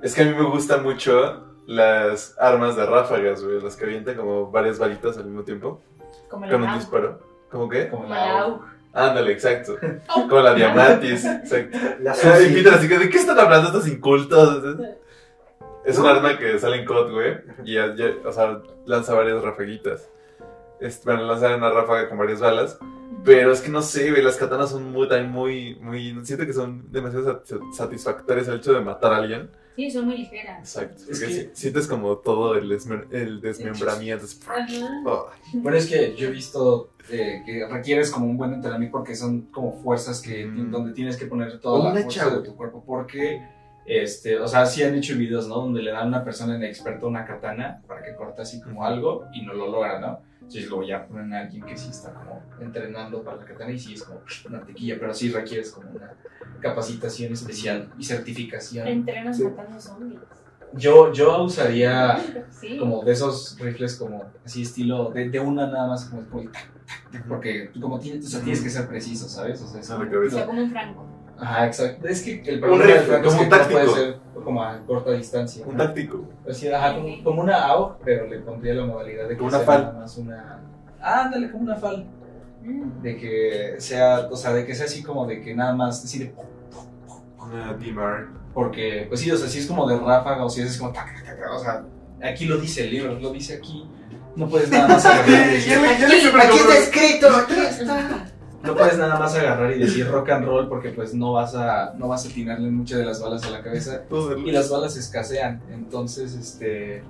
es que a mí me gustan mucho las armas de ráfagas, güey, las que avientan como varias balitas al mismo tiempo, Como la con un disparo. ¿Cómo qué? Como la AUG. Ándale, exacto. Como la Diamantis, exacto. La. Peter, así que, ¿de qué están hablando estos incultos? Es un arma que sale en COD, güey, y ya- ya- o sea, lanza varias rafaguitas. Es, bueno, lanza una ráfaga con varias balas, pero es que no sé, güey, las katanas son muy, también muy, muy, siento que son demasiado sat- satisfactorias el hecho de matar a alguien. Sí, son muy ligeras. Exacto. Es Porque que- si- sientes como todo el, el desmembramiento. Oh, Bueno, es que yo he visto eh, que requieres como un buen entrenamiento porque son como fuerzas que Mm. donde tienes que poner toda la fuerza de tu cuerpo porque este, o sea, sí han hecho videos, ¿no? Donde le dan a una persona inexperta una katana para que corte así como algo y no lo logra, ¿no? Entonces luego ya ponen a alguien que sí está como entrenando para la katana y sí es como una tequilla, pero sí requieres como una capacitación especial y certificación. Entrenas Sí. matando zombies. Yo, yo usaría Sí. como de esos rifles como así estilo de, de una nada más como, como tac, tac, tac, porque tú como tienes, o sea, tienes que ser preciso, ¿sabes? O sea, es A la como- O cabeza. sea, como un franco. Ajá, exacto. Es que el Un problema rifle, del franco es que un no táctico. puede ser como a corta distancia. un ¿no? táctico. Así, ajá, como, como una AUG, pero le pondría la modalidad de que una sea FAL. nada más una... Ándale, como una FAL. Mm. De que sea, o sea, de que sea así como de que nada más, así de... Una DMR. Porque, pues sí, o sea, si es como de ráfaga o si es como... tac, tac, tac, o sea, aquí lo dice el libro, lo dice aquí. No puedes nada más decir... Aquí está escrito, aquí está. No puedes nada más agarrar y decir rock and roll porque pues no vas a no vas a atinarle muchas de las balas a la cabeza y las balas escasean. Entonces, este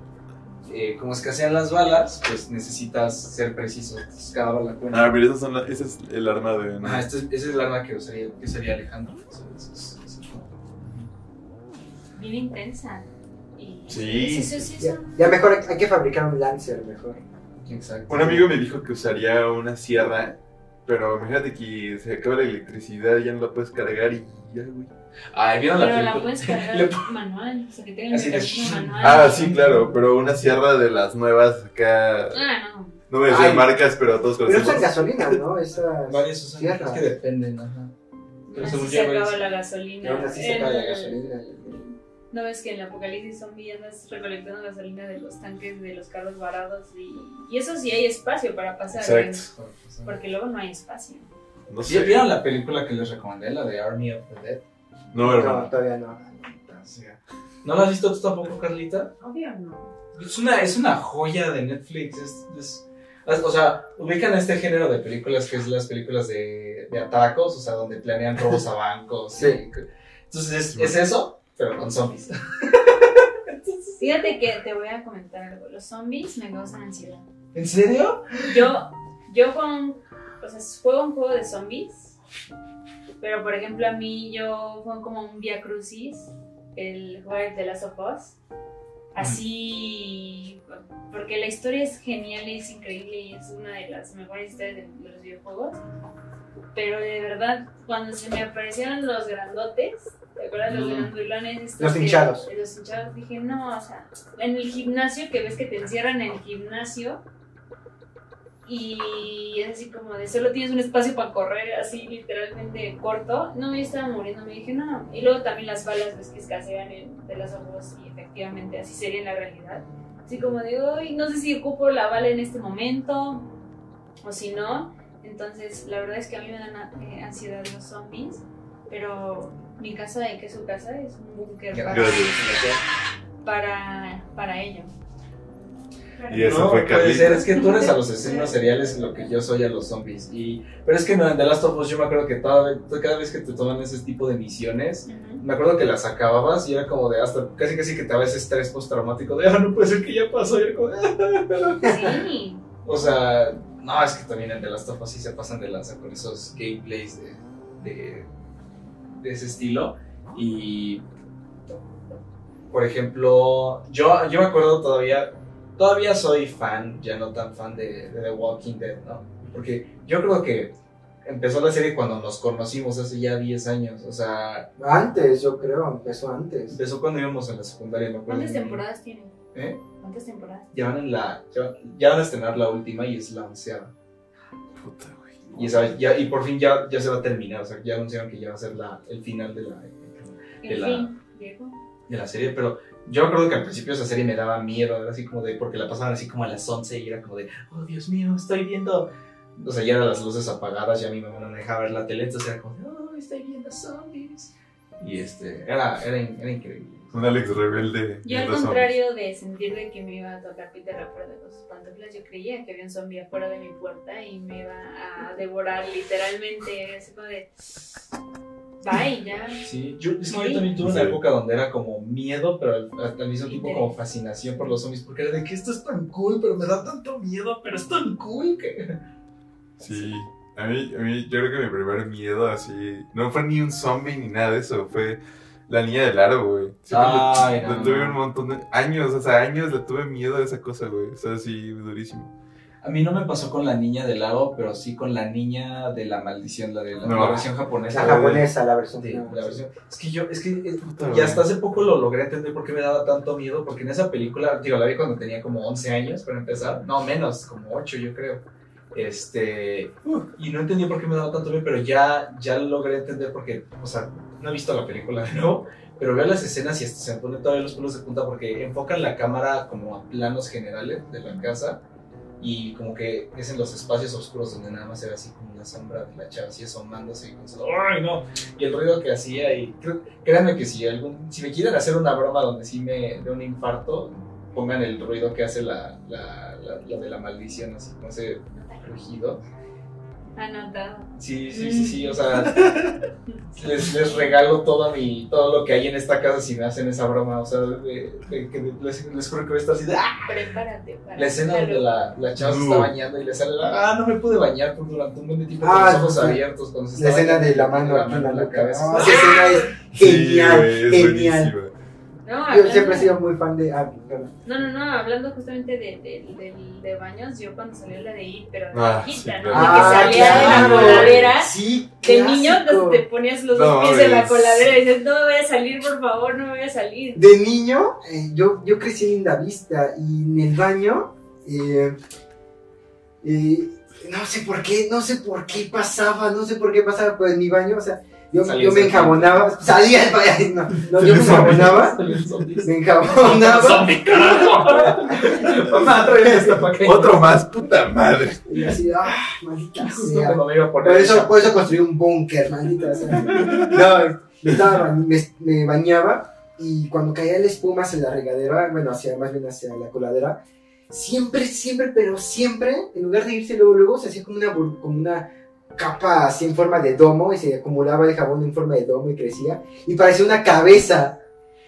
eh, como escasean las balas, pues necesitas ser preciso. Entonces, cada bala cuenta. Ah, pero son la- ese es el arma de. Ajá, este es- ese es el arma que usaría, que sería Alejandro. Eso- eso es- eso Bien intensa. Y Sí. Sí, sí, sí, Ya, ya mejor hay hay que fabricar un Lancer mejor. Exacto. Un amigo me dijo que usaría una sierra Pero imagínate que se acaba la electricidad, ya no la puedes cargar y ya, güey. Ay, ¿vieron la Pero la puedes cargar manual, o sea, que tenga Así el mecanismo manual. Ah, sí, claro, pero una sierra de las nuevas acá. Ah, no. No voy a decir Ay. marcas, pero todos Pero conocemos. usan gasolina, ¿no? Esas Varios usan, sierras. es que dependen, ajá. Pero Así según se yo, acaba la gasolina. Pero aún así se acaba la El- gasolina. ¿No ves que en el apocalipsis zombie andas recolectando gasolina de los tanques de los carros varados? Y, y eso sí hay espacio para pasar. Exacto. ¿eh? Porque luego no hay espacio. No ¿Sí sé. ¿Vieron la película que les recomendé, la de Army of the Dead? No, No, todavía no. ¿No la has visto tú tampoco, Carlita? Obvio no. Es una, es una joya de Netflix. Es, es- es- o sea, ubican este género de películas que es las películas de, de atacos, o sea, donde planean robos a bancos. Sí. y- entonces es, es eso, pero con zombies. Fíjate que te voy a comentar algo. Los zombies me causan ansiedad. ¿En serio? Yo, yo con, o sea, juego un juego de zombies, pero por ejemplo a mí yo fue como un Via Crucis, el juego de Last of Us. Así, porque la historia es genial y es increíble y es una de las mejores historias de, de los videojuegos. Pero de verdad, cuando se me aparecieron los grandotes, ¿te acuerdas? Los Mm. grandulones. estos Los que- hinchados. Los hinchados, dije, no, o sea, en el gimnasio, que ves que te encierran en el gimnasio y es así como de solo tienes un espacio para correr así literalmente corto. No, me estaba muriendo, me dije, no. Y luego también las balas, ves que escasean en- de las ojos y efectivamente así sería en la realidad. Así como de, uy, no sé si ocupo la bala en este momento o si no. Entonces, la verdad es que a mí me dan eh, ansiedad los zombies, pero mi casa, que es su casa, es un búnker para, para, para ello. Y eso no, fue puede ser, es que tú eres a los asesinos seriales lo que yo soy a los zombies. Y, pero es que no, en The Last of Us yo me acuerdo que toda, cada vez que te toman ese tipo de misiones, me acuerdo que las acababas y era como de hasta casi casi que te daba ese estrés postraumático de, ah, no puede ser que ya pasó. Y era como, "Ah". Sí. O sea, no, es que también en The Last of Us sí se pasan de lanza con esos gameplays de, de, de ese estilo. Y, por ejemplo, yo, yo me acuerdo todavía, todavía soy fan, ya no tan fan de, de The Walking Dead, ¿no? Porque yo creo que empezó la serie cuando nos conocimos hace ya 10 años. O sea, Antes, yo creo, empezó antes. empezó cuando íbamos en la secundaria, me acuerdo. ¿Cuántas temporadas tienen? ¿Eh? ¿Cuántas temporadas? Ya van, en la, ya, ya van a estrenar la última y es la onceava. Puta, güey. Y, esa- ya, y por fin ya, ya se va a terminar, o sea, ya anunciaron que ya va a ser la, el final de la, de la- de la serie, pero yo recuerdo que al principio esa serie me daba miedo, era así como de, porque la pasaban así como a las 11 y era como de, oh Dios mío, estoy viendo, o sea, ya eran las luces apagadas, ya mi mamá no dejaba ver la tele, entonces era como de, oh, estoy viendo zombies. Y este, era, era, era increíble. Un Alex rebelde. Yo al contrario de sentir de que me iba a tocar Peter afuera de los pantuflas, yo creía que había un zombie afuera de mi puerta y me iba a devorar literalmente, así como de... Bye, ya. Sí, yo, es que yo Sí. también tuve Sí. una época donde era como miedo, pero al, al mismo tiempo como fascinación por los zombies, porque era de que esto es tan cool, pero me da tanto miedo, pero es tan cool que... Sí. A mí, a mí, yo creo que mi primer miedo así. No fue ni un zombie ni nada de eso. Fue la niña del aro, güey. Ay, no. tuve un montón de años. O sea, años le tuve miedo a esa cosa, güey. O sea, sí, durísimo. A mí no me pasó con la niña del lago, pero sí con la niña de la maldición, la de la, No. la versión japonesa. La japonesa, la versión. Sí, la versión. Es que yo, es que eh, Puta, ya güey. hasta hace poco lo logré entender por qué me daba tanto miedo, porque en esa película, digo, la vi cuando tenía como 11 años para empezar, no menos, como 8 yo creo. Este, y no entendí por qué me daba tanto miedo, pero ya, ya lo logré entender porque, o sea, no he visto la película de nuevo, pero veo las escenas y hasta se me ponen todavía los pelos de punta porque enfocan la cámara como a planos generales de la casa y como que es en los espacios oscuros donde nada más ve así como una sombra de la chava así asomándose y pensando, ¡ay no! Y el ruido que hacía y creo- créanme que si algún, si me quieren hacer una broma donde sí me dé un infarto, pongan el ruido que hace la, la, de la maldición, así como ese rugido. Anotado. Sí, sí, sí, sí, o sea, les, les regalo todo, mi, todo lo que hay en esta casa si me hacen esa broma, o sea, de, les, les juro que voy a estar así de, ¡ah! Prepárate para. La escena donde la, la chava se está bañando y le sale la, ah, no me pude bañar por durante un buen de tiempo Ah, con los ojos sí. abiertos cuando se La escena de la mano la en mano la en la cabeza. No, esa escena es Sí, genial, es genial. buenísima. No, Yo siempre he sido muy fan de. Ah. No, no, no, hablando justamente de, de, de, de baños, yo cuando salió la de ir, pero de Ah, sí, ¿no? claro. De que salía de la coladera. Sí, De niño te, ponías los No, dos pies en la coladera y dices, no me voy a salir, por favor, no me voy a salir. De niño, eh, yo, yo crecí en Lindavista y en el baño, eh, eh, no sé por qué, no sé por qué pasaba, no sé por qué pasaba, pero en mi baño, o sea, yo, me enjabonaba, salía del baño, no, no, yo me enjabonaba, me enjabonaba Zombie, carajo. Mamá, trae. Otro más, puta madre. y así, ah, maldita sea. Por eso, por eso construí un búnker, maldita sea. No, me, estaba ba- me, me bañaba y cuando caía la espuma hacia la regadera, bueno, hacia, más bien hacia la coladera, siempre, siempre, pero siempre, en lugar de irse luego, luego se hacía como una, como una capa así en forma de domo y se acumulaba el jabón en forma de domo y crecía y parecía una cabeza.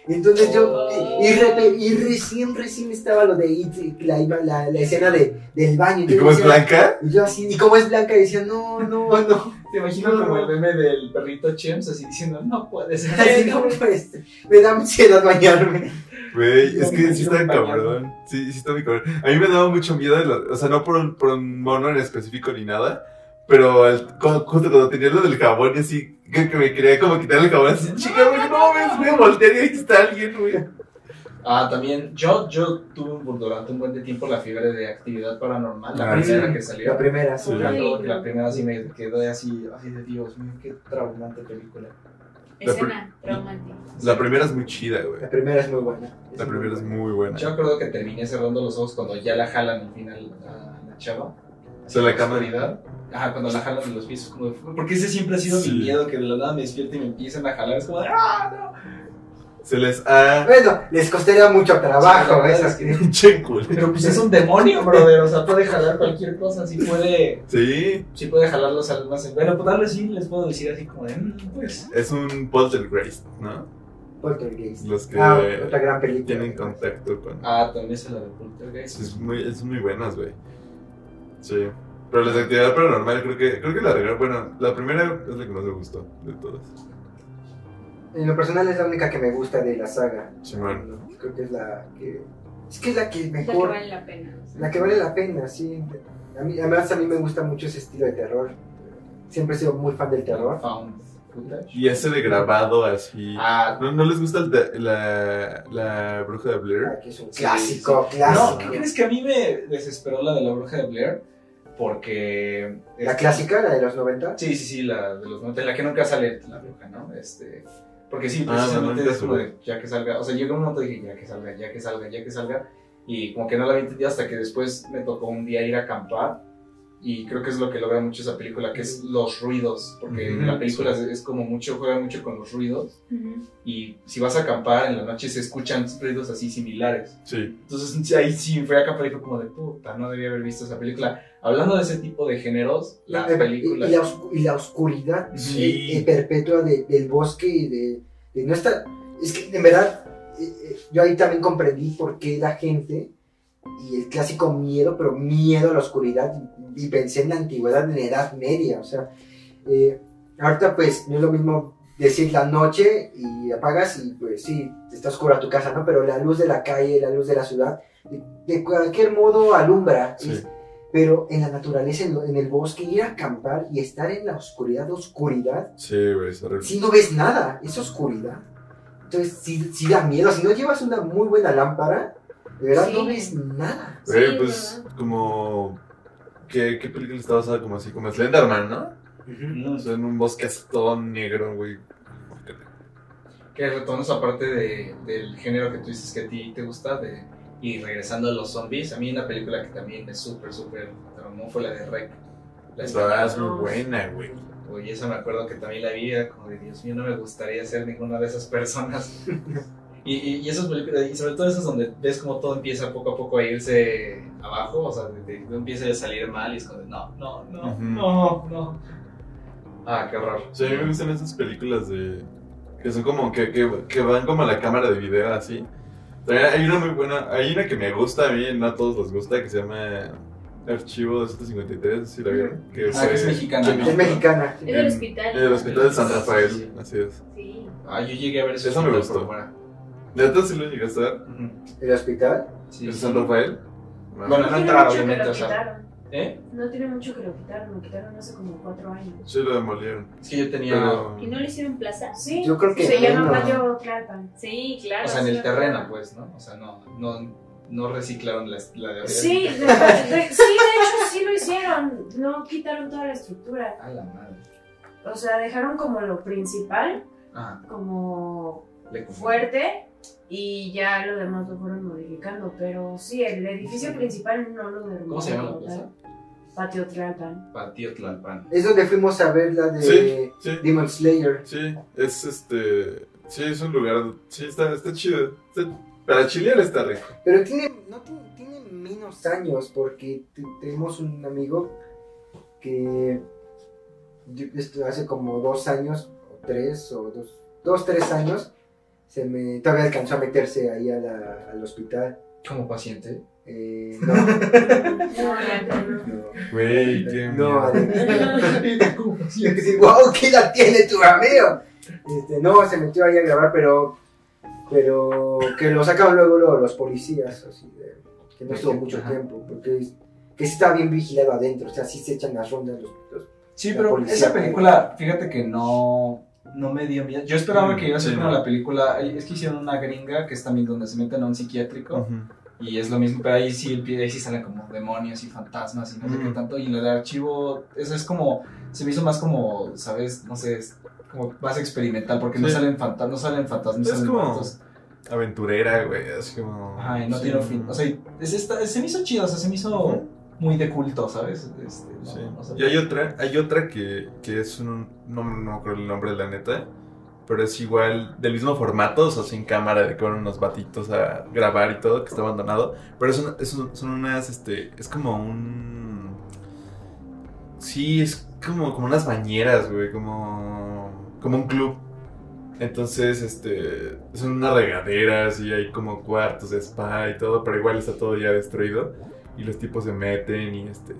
Entonces yo, y, repe- y recién, recién estaba lo de It, la, la, la escena de, del baño. ¿Y Yo cómo es blanca? y yo así, y como es blanca, decía, no, no, no. Te imagino como el meme del perrito Chems así diciendo, no puede ser. Así no, pues, me da ansiedad bañarme. Güey, es No, que sí está cabrón. Sí, sí está muy cabrón. A mí me daba mucho miedo, de lo- o sea, no por un, por un mono en específico ni nada, pero el- cuando, justo cuando tenía lo del jabón y así, que, que me quería como quitar el jabón, así, chica, güey, no, me voy a voltear y ahí está alguien, güey. Ah, también, yo, yo tuve durante un buen de tiempo la fiebre de actividad paranormal, la Ah, primera sí. que salió. La primera, sí. La primera sí me quedó así, así de Dios mío, qué traumante película. La Escena traumática. La primera es muy chida, güey. La primera es muy buena. La primera es muy buena. Yo recuerdo que terminé cerrando los ojos cuando ya la jalan al final a la chava. Se la En cama. oscuridad. Ajá, cuando la jalan de los pies. Como de, porque ese siempre ha sido Sí. mi miedo, que de la nada me despierto y me empiezan a jalar. Es como de, ¡ah, Se les ha... Bueno, les costaría mucho Sí, trabajo la verdad esas es que-. Pero pues es un demonio, brother. O sea, puede jalar cualquier cosa. Sí puede, Sí, sí puede jalar los almas. Bueno, pues darle sí, les puedo decir así como de, "Mm, pues. es un poltergeist, ¿no? Poltergeist. Los que Ah, otra gran película. tienen contacto con... Ah, también es la de Poltergeist. Es muy, es muy buenas, güey. Sí. Pero las de actividad paranormal creo que, creo que la regla, bueno, la primera es la que más me gustó de todas. En lo personal es la única que me gusta de la saga. Simón. Creo que es la que... Es que es la que Es la que mejor... vale la pena. La que vale la pena, sí. A mí, además a mí me gusta mucho ese estilo de terror. Siempre he sido muy fan del terror. Y ese de grabado así. Ah, ¿No, no les gusta el de- la, la bruja de Blair? Ah, que es un Sí, clásico, No, clásico. ¿qué crees que a mí me desesperó la de la bruja de Blair? Porque. La este, clásica, la de los 90. Sí, sí, sí, la de los 90, la que nunca sale la bruja, ¿no? Este. Porque sí, Ah, precisamente nunca es como sale. de ya que salga. O sea, llegó un momento y dije, ya que salga, ya que salga, ya que salga. Y como que no la había entendido hasta que después me tocó un día ir a acampar. Y creo que es lo que logra mucho esa película, que es los ruidos. Porque Ujú, la película sí. es, es como mucho, juega mucho con los ruidos. Ujú. Y si vas a acampar en la noche se escuchan ruidos así similares. Sí. Entonces ahí sí fui a acampar y fue como de puta, no debía haber visto esa película. Hablando de ese tipo de géneros, las Y- películas. Y, la, y la oscuridad Sí. eh, eh, perpetua de- del bosque y de, de no estar. Es que en verdad, eh, eh, yo ahí también comprendí por qué la gente y el clásico miedo, pero miedo a la oscuridad. Y, pensé en la antigüedad, en la Edad Media. O sea, eh, ahorita pues no es lo mismo decir la noche y apagas y pues sí, está oscura tu casa, ¿no? Pero la luz de la calle, la luz de la ciudad, de, de cualquier modo alumbra. Sí. Es- pero en la naturaleza, en, lo- en el bosque, ir a acampar y estar en la oscuridad, oscuridad, Sí, güey, si no ves nada, es oscuridad. Entonces, si, si da miedo, si no llevas una muy buena lámpara, de verdad no ves nada. Es pues verdad. como... ¿Qué, ¿Qué película está basada como así? Como Slenderman, ¿no? O sea, en un bosque así todo negro, güey. Que retomando esa parte de, del género que tú dices que a ti te gusta, de, y regresando a los zombies, a mí una película que también es súper, súper traumó fue la de Rec. La Esa es muy buena, güey. Oye, esa me acuerdo que también la vi, como de Dios mío, no me gustaría ser ninguna de esas personas. Y, y, y esas películas, y sobre todo esas donde ves como todo empieza poco a poco a irse abajo, o sea, de, de- de empieza a salir mal y es como de no, no, no, Ujú. no, no. Ah, qué horror. Sí, a mí me gustan esas películas de... Que son como... Que, que, que van como a la cámara de video, así. También hay una muy buena... Hay una que me gusta a mí, no a todos les gusta, que se llama... Archivo 753, si la vieron. Que Ah, que es mexicana, ¿no? Es mexicana. Es del hospital. En el hospital de San Sí, Rafael, sí. así es. Sí. Ah, yo llegué a ver eso. Esa me gustó. por fuera. ¿Neta sí lo llegaste a ver? ¿El hospital? Sí, ¿En sí. San Rafael? Bueno, no tiene entrar, mucho que obviamente, lo o sea. quitaron. ¿Eh? No tiene mucho que lo quitaron, lo quitaron hace como cuatro años. Sí, lo demolieron. Es que yo tenía. Pero... ¿Y no le hicieron plaza? Sí. Yo creo que Se llama. Patio Tlalpan. Sí, claro. O sea, en sí el terreno, pues, ¿no? O sea, no, no, no reciclaron la, la de Sí, de, de- sí, de hecho sí lo hicieron. No quitaron toda la estructura. A la madre. O sea, dejaron como lo principal, Ajá. como Le fuerte y ya lo demás lo fueron modificando. Pero sí, el edificio principal no lo derrumbaron. ¿Cómo se llama la plaza? Patio Tlalpan. Patio Tlalpan. Es donde fuimos a ver la de Sí, sí. Demon Slayer. Sí, es este. Sí, es un lugar. Sí, está, está chido. Está- para chilear está rico. Pero tiene, no tiene, tiene menos años porque te- tenemos un amigo que hace como dos años, o tres, o dos, dos tres años, se me, todavía alcanzó a meterse ahí a la- al hospital. Como paciente. Eh, no, No, ya no. no. Güey, qué No. Sí, wow, ¿qué edad tiene tu amigo? Este, no, se metió ahí a grabar, pero pero que lo sacaron luego, luego los policías, así de, que no estuvo mucho Ajá. tiempo, porque es- que sí estaba bien vigilado adentro, o sea, sí se echan las rondas los, los- Sí, La pero policía. esa película, fíjate que no, no me dio miedo. Yo esperaba Mm, que iba a ser sí, como no. la película. Es que hicieron una gringa que es también donde se meten a un psiquiátrico. Y es lo mismo, pero ahí sí, ahí sí salen como demonios y fantasmas y no sé qué tanto. Y lo de archivo, eso es como, se me hizo más como, ¿sabes? No sé, es como más experimental porque no salen fantasmas, no salen fantasmas, Es salen como-. Aventurera, güey, así como. Ajá, y no sí. tiene fin. O sea, es esta- se me hizo chido, o sea, se me hizo. Muy de culto, ¿sabes? Este, no, Sí. no sé. Y hay otra, hay otra que, que es un. No, no acuerdo el nombre de la neta. Pero es igual, del mismo formato, o sea, sin cámara, de que van unos batitos a grabar y todo, que está abandonado. Pero es un- es un- son unas, este, es como un... Sí, es como, como unas bañeras, güey, como, como un club. Entonces, este, son unas regaderas y hay como cuartos de spa y todo, pero igual está todo ya destruido. Y los tipos se meten y este...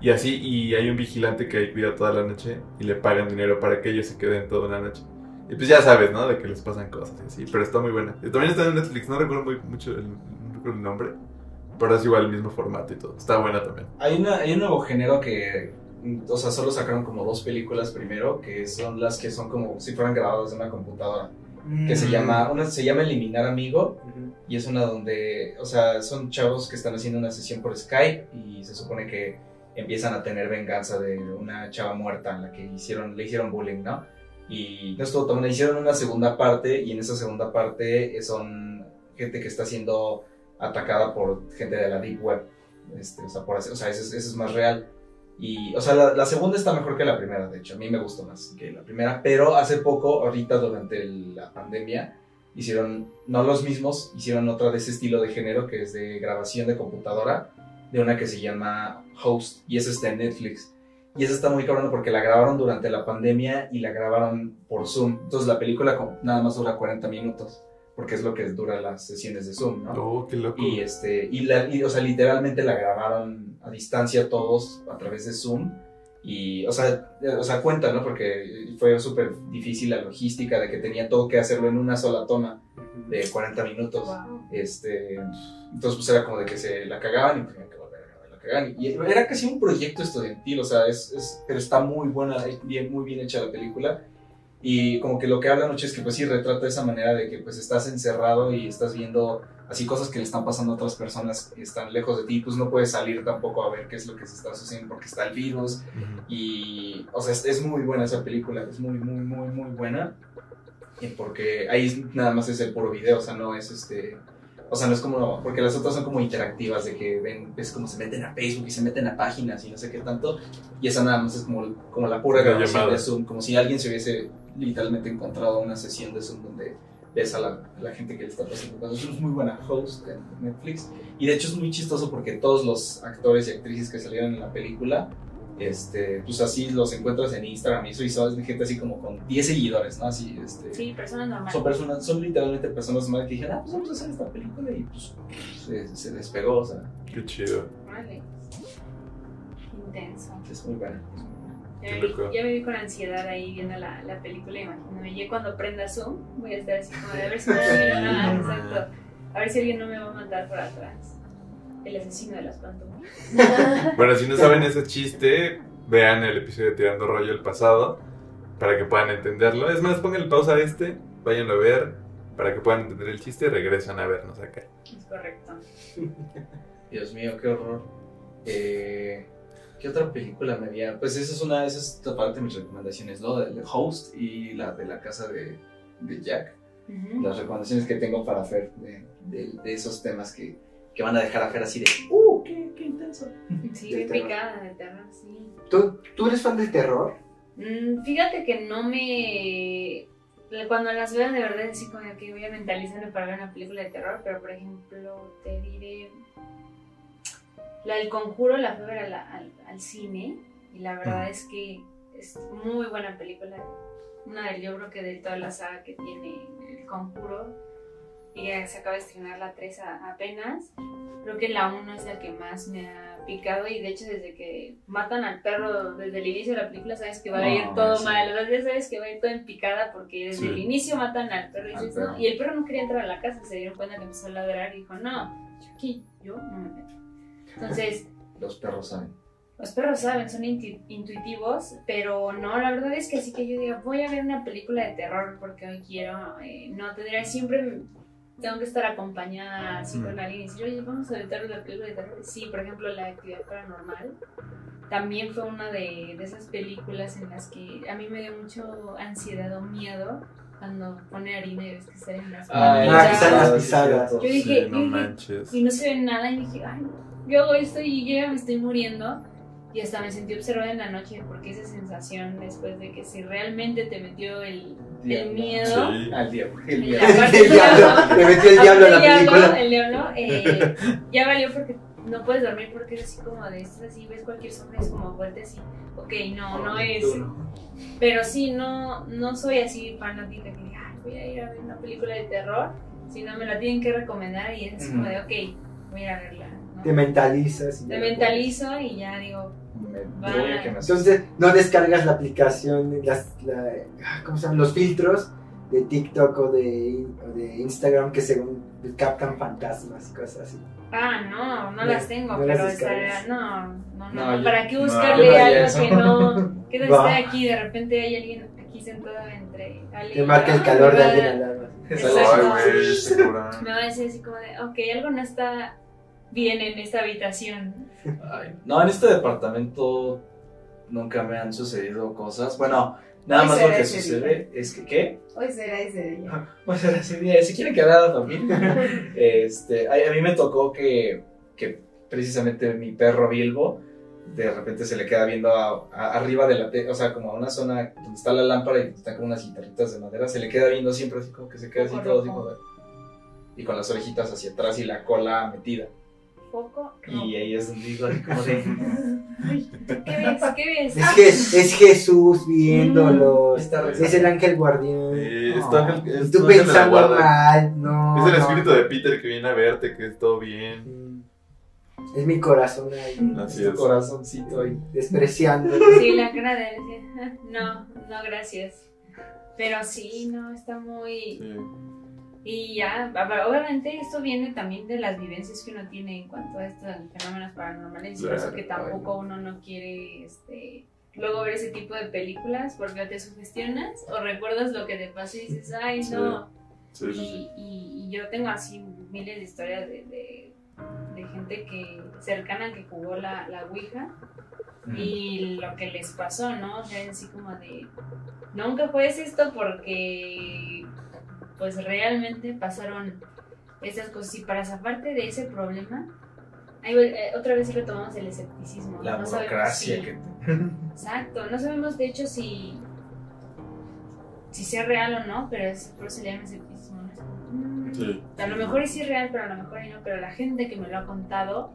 Y así, y hay un vigilante que ahí cuida toda la noche y le pagan dinero para que ellos se queden toda la noche. Y pues ya sabes, ¿no? De que les pasan cosas y así, pero está muy buena. Y también está en Netflix, no recuerdo muy, mucho el, no el nombre, pero es igual el mismo formato y todo. Está buena también. Hay, una, hay un nuevo género que, o sea, solo sacaron como dos películas primero, que son las que son como si fueran grabadas de una computadora, que Mm. se llama, una se llama Eliminar Amigo, y es una donde, o sea, son chavos que están haciendo una sesión por Skype y se supone que empiezan a tener venganza de una chava muerta a la que hicieron, le hicieron bullying, ¿no? Y no estuvo tan hicieron una segunda parte y en esa segunda parte son gente que está siendo atacada por gente de la Deep Web. Este, o sea, por o sea, eso, es, eso es más real. Y, o sea, la, la segunda está mejor que la primera, de hecho, a mí me gustó más que la primera, pero hace poco, ahorita durante el- la pandemia, hicieron, no los mismos, hicieron otra de ese estilo de género que es de grabación de computadora, de una que se llama Host, y esa está en Netflix. Y esa está muy cabrona porque la grabaron durante la pandemia y la grabaron por Zoom. Entonces la película nada más dura 40 minutos, porque es lo que dura las sesiones de Zoom, ¿no? Oh, qué loco. Y, este, y, la, y, o sea, literalmente la grabaron a distancia todos a través de Zoom. Y, o sea, o sea cuenta, ¿no? Porque fue súper difícil la logística de que tenía todo que hacerlo en una sola toma de 40 minutos. Wow. Este, entonces, pues era como de que se la cagaban y tenían que volver a grabar, la cagaban. Y era casi un proyecto estudiantil, o sea, es, es- pero está muy buena, es bien, muy bien hecha la película. Y como que lo que habla mucho es que, pues sí, retrata esa manera de que, pues estás encerrado y estás viendo así cosas que le están pasando a otras personas que están lejos de ti, pues no puedes salir tampoco a ver qué es lo que se está sucediendo porque está el virus. Ujú. Y, o sea, es, es muy buena esa película, es muy, muy, muy, muy buena. Y porque ahí nada más es el puro video, o sea, no es este. O sea, no es como. Porque las otras son como interactivas, de que ven, ves como se meten a Facebook y se meten a páginas y no sé qué tanto. Y esa nada más es como, como la pura La grabación llamada. de Zoom, como si alguien se hubiese literalmente encontrado una sesión de Zoom donde ves a la, a la gente que le está pasando cosas. Es muy buena host en Netflix. Y de hecho es muy chistoso porque todos los actores y actrices que salieron en la película este, pues así los encuentras en Instagram y eso y son gente así como con 10 seguidores, ¿no? Así, este, Sí, personas normales. son personas, son literalmente personas normales que dijeron, ah, pues vamos a hacer esta película y pues se, se despegó, o sea, Qué chido. Órale. Intenso. es muy buena. Ya me, vi, loco. ya me vi con ansiedad ahí viendo la, la película, imagíname. Ya cuando prenda Zoom, voy a estar así como de a ver si no alguien no- ah, exacto. A ver si alguien no me va a matar por atrás. El asesino de las pantomimas. Bueno, si no saben ese chiste, vean el episodio de Tirando Rollo el pasado para que puedan entenderlo. Es más, pongan pausa a este, váyanlo a ver para que puedan entender el chiste y regresan a vernos acá. Es correcto. Dios mío, qué horror. Eh, ¿Qué otra película me había? Pues esa es una, esa es parte de mis recomendaciones, ¿no? El Host y la de la casa de, de Jack. Las recomendaciones que tengo para Fer de, de- de esos temas que, que van a dejar a Fer así de ¡Uh! ¡Qué, qué intenso! Sí, Del picada de terror, sí. ¿Tú, ¿Tú eres fan del terror? Mm, fíjate que no me. Cuando las veo, de verdad, así como que voy a mentalizarme para ver una película de terror, pero por ejemplo, te diré. La del conjuro la fui a ver a la- al, al cine, y la verdad es que es muy buena película. Una del, yo creo que de toda la saga que tiene el conjuro, y ya se acaba de estrenar la 3 a- apenas. Creo que la 1 es la que más me ha picado y de hecho desde que matan al perro desde el inicio de la película sabes que va a No, ir todo sí. mal, ya sabes que va a ir todo en picada porque desde Sí. el inicio matan al perro y, Al dices, perro. "No", y el perro no quería entrar a la casa, se dieron cuenta que empezó a ladrar y dijo, no, yo aquí, yo no me meto. Entonces, Los perros saben. los perros saben, son intu- intuitivos, pero no, la verdad es que así que yo diga, voy a ver una película de terror porque hoy quiero, eh, no tendría, siempre tengo que estar acompañada así con alguien y decir, oye, vamos a ver la película de terror. Sí, por ejemplo, La Actividad Paranormal también fue una de, de esas películas en las que a mí me dio mucho ansiedad o miedo cuando pone harina y ves que salen las Ah, que pisadas. salen las sí, pisadas. Yo dije, Sí, no dije, y no se ve nada y dije, ay, yo hago esto y yo ya me estoy muriendo. Y hasta me sentí observada en la noche porque esa sensación después de que si realmente te metió el, miedo, Sí. Al diablo. El diablo. el diablo, metió el diablo a la película. diablo, el diablo, eh, ya valió porque no puedes dormir porque es así como de estás así, ves cualquier sombra y es como vuelta así, ok, no, no es, no. pero sí, no, no soy así fanática que diga, "Ay, voy a ir a ver una película de terror, sino me la tienen que recomendar y es como de, ok, voy a ir a verla. Te mentalizas. y ya mentalizo y ya digo, Me que. Entonces, no descargas la aplicación, las, la- ah, ¿cómo se llaman? Los filtros de TikTok o de, o de Instagram que según captan fantasmas y cosas así. ah, no, no No, las tengo, no las pero descargas. estaría, no, no, no, No, yo- ¿para qué buscarle algo eso. que no, que no Va. esté aquí, de repente hay alguien aquí sentado entre alguien, Te marca el calor me de va- alguien al lado. Me va a decir así como de, ok, algo no está bien en esta habitación. Ay, no, en este departamento nunca me han sucedido cosas. Bueno, nada Hoy más lo será que ese sucede es que, ¿qué? Hoy será ese día. Pues era así, de, si quieren quedar a dormir. este, a, mí me tocó que, que precisamente mi perro Bilbo de repente se le queda viendo a- a- arriba de la te o sea, como a una zona donde está la lámpara y están como unas guitarritas de madera, se le queda viendo siempre así como que se queda así todo así como de- y con las orejitas hacia atrás y la cola metida. Foco. Y ahí es donde digo como de ¿Qué ves? ¿Qué ves? Es, que, es Jesús viéndolos. Está re- Es el ángel guardián. Sí, No. está ángel- es Y tú tu ángel de la pensando guarda. mal, no. Es el no. espíritu de Peter que viene a verte, que es todo bien. Mm. Es mi corazón ahí, Así es. corazoncito ahí. despreciando. Sí, la cara de él, sí. "Ah, No, no, gracias. Pero sí, no, está muy... Sí. Y ya, obviamente esto viene también de las vivencias que uno tiene en cuanto a estos fenómenos paranormales y por eso que tampoco uno no quiere este, luego ver ese tipo de películas porque o te sugestionas o recuerdas lo que te pasó y dices, ay no. Sí, sí, sí. Y, y- y yo tengo así miles de historias de, de- de gente que cercana que jugó la, la Ouija y lo que les pasó, ¿no? O sea, así como de, nunca juegues esto porque, pues realmente pasaron estas cosas. Y para zafarte de ese problema, ahí, eh, otra vez retomamos el escepticismo. La no sabemos burocracia si- que Exacto, no sabemos de hecho si, si sea real o no, pero es, por eso se llama escepticismo. mm, Sí. A lo mejor sí es real, pero a lo mejor y no. Pero la gente que me lo ha contado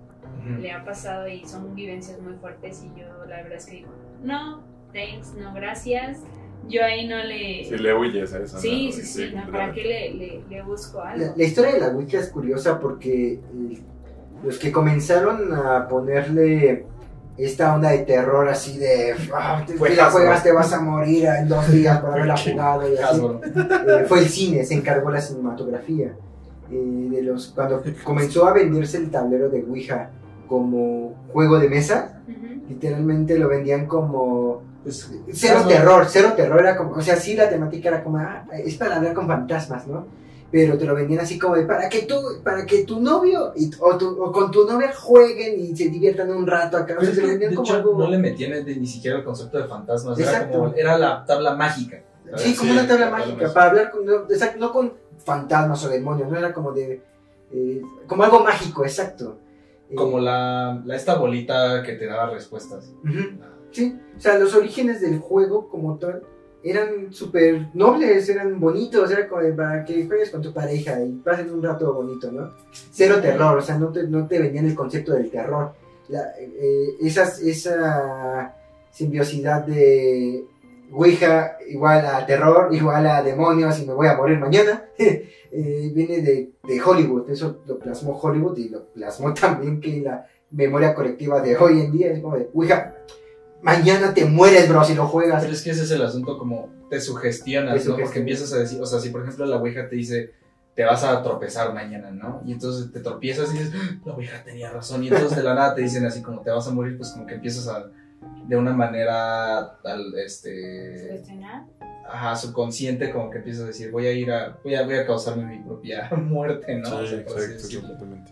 le ha pasado y son vivencias muy fuertes y yo la verdad es que digo, no, thanks, no, gracias. Yo ahí no le... Sí, le huyes a eso. sí, ¿no? sí, sí, ¿no? ¿para qué le, le, le busco algo? La, la historia de la Ouija es curiosa porque los que comenzaron a ponerle esta onda de terror así de, ah, te- Fue si la juegas te vas a morir en dos días por haberla jugado y así. Eh, fue el cine, se encargó la cinematografía. Eh, de los, cuando comenzó a venderse el tablero de Ouija como juego de mesa, Ujú. literalmente lo vendían como Pues, cero terror, cero terror era como, o sea, sí la temática era como, ah, es para hablar con fantasmas, ¿no? Pero te lo vendían así como de, para que tú, para que tu novio y, o, tu- o con tu novia jueguen y se diviertan un rato acá, o sea, es te lo vendían de como hecho, algo... no le metían ni, ni siquiera el concepto de fantasmas. Era, Exacto. como, era la tabla mágica. Sí, como Sí, una tabla la tabla mágica, para hablar con, no, exacto, no con fantasmas o demonios, no era como de, eh, como algo mágico, exacto. Eh, Como la, la- esta bolita que te daba respuestas. ujú, Sí, o sea, los orígenes del juego como tal eran súper nobles, eran bonitos, era como para que juegues con tu pareja y pasen un rato bonito, ¿no? Cero terror, o sea, no te, no te vendían el concepto del terror. La- eh, esas, esa simbiosidad de Ouija igual a terror, igual a demonios y me voy a morir mañana, eh, viene de, de Hollywood, eso lo plasmó Hollywood y lo plasmó también que la memoria colectiva de hoy en día es como de Ouija, mañana te mueres, bro, si lo juegas. Pero es que ese es el asunto, como te sugestionas, Te ¿no? Porque empiezas a decir, o sea, si por ejemplo la Ouija te dice, te vas a tropezar mañana, ¿no? Y entonces te tropiezas y dices, "Ah, la Ouija tenía razón. Y entonces de la nada te dicen así como te vas a morir, pues como que empiezas a, de una manera, al, este, Sugestionar. ajá, subconsciente, como que empiezas a decir, voy a ir a, voy a, voy a causarme mi propia muerte, ¿no? O Sí, sea, exacto, completamente.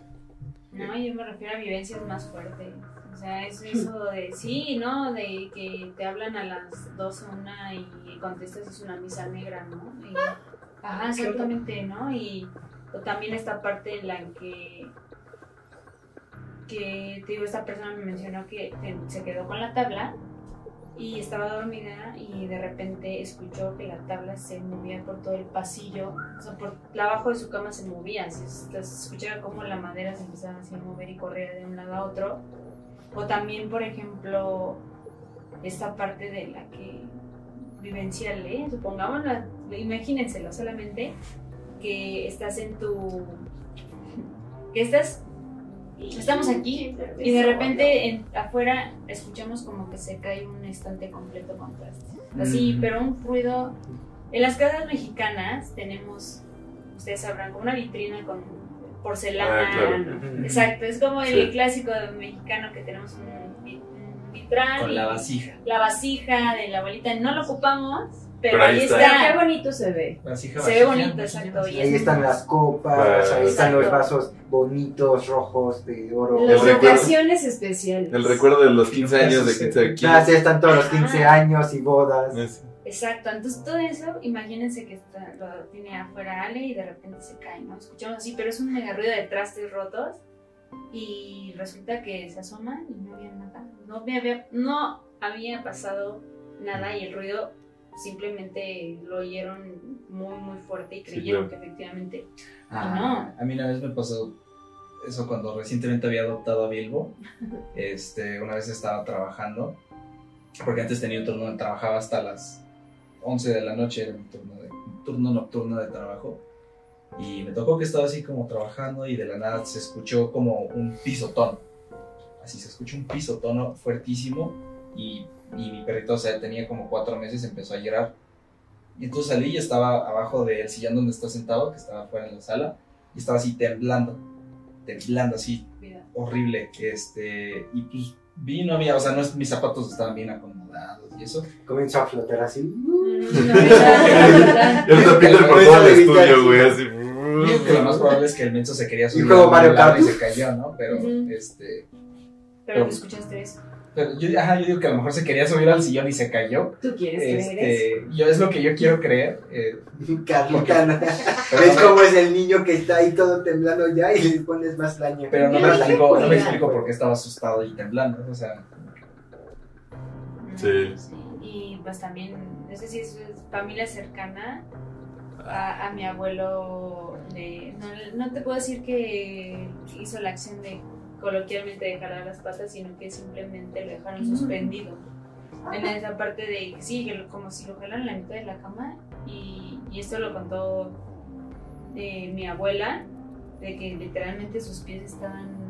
No, yo me refiero a vivencias más fuertes. O sea, es eso de sí, ¿no? De que te hablan a las 12 una y contestas es una misa negra, ¿no? Y- ajá, exactamente, ¿no? Y o también esta parte en la que que te digo, esta persona me mencionó que te- se quedó con la tabla y estaba dormida y de repente escuchó que la tabla se movía por todo el pasillo, o sea, por abajo de su cama se movía, se escuchaba como la madera se empezaba así a mover y corría de un lado a otro. O también, por ejemplo, esta parte de la que vivencial, ¿eh? supongamos, imagínenselo solamente que estás en tu... que estás... Estamos aquí y de repente en- afuera escuchamos como que se cae un estante completo con trastes. Así, Mm. pero un ruido. En las casas mexicanas tenemos, ustedes sabrán, como una vitrina con porcelana. Ah, claro. Exacto, es como el Sí. clásico mexicano que tenemos un, un vitral. Con y la vasija. la vasija de la abuelita. No lo ocupamos, pero, Pero ahí ahí está. qué bonito se ve. Vasija, Se ve bonito, vasija, exacto, y Ahí es- están las copas, ahí están los vasos bonitos, rojos, de oro. Las ocasiones especiales. El recuerdo de los 15 años de 15 aquí. Ah, sí, están todos los 15 años y bodas. Es- Exacto, entonces todo eso, imagínense que está, lo tiene afuera Ale y de repente se cae, ¿no? Escuchamos así, pero es un mega ruido de trastes rotos y resulta que se asoma y no había nada, no había, no había pasado nada y el ruido simplemente lo oyeron muy muy fuerte y Sí, creyeron claro. que efectivamente Ah, A mí una vez me pasó eso cuando recientemente había adoptado a Bilbo. Este, una vez estaba trabajando, porque antes tenía un turno, trabajaba hasta las 11 de la noche, era mi turno, de, turno nocturno de trabajo. Y me tocó que estaba así como trabajando y de la nada se escuchó como un pisotón. Así se escuchó un pisotón fuertísimo y, y mi perrito, o sea, tenía como cuatro meses, empezó a llorar. Y entonces salí y estaba abajo del sillón donde está sentado, que estaba afuera en la sala, y estaba así temblando, temblando así, horrible. Este, y pues vi, no había, o sea, no es- mis zapatos estaban bien acomodados y eso. Comenzó a flotar así. Verdad, El tapete por todo el estudio, güey, sí. así. Yo que lo más probable es que el menso se quería subir juego a un Mario Kart. y se cayó, ¿no? Pero, este, Pero escuchaste eso. Pero yo, ajá, yo digo que a lo mejor se quería subir al sillón y se cayó. ¿Tú quieres creer eso? Este, yo es lo que yo quiero creer. eh, Carlita, ¿no? pero ¿Ves no me- cómo es el niño que está ahí todo temblando ya y le pones más daño? Pero no me explico, no me explico por qué estaba asustado y temblando. O sea, Sí. Y pues también, no sé si es familia cercana a, a mi abuelo. De, no, no te puedo decir que hizo la acción de coloquialmente de jalar las patas, sino que simplemente lo dejaron suspendido. En esa parte de, sí, como si lo jalaran en la mitad de la cama. Y, y esto lo contó eh, mi abuela, de que literalmente sus pies estaban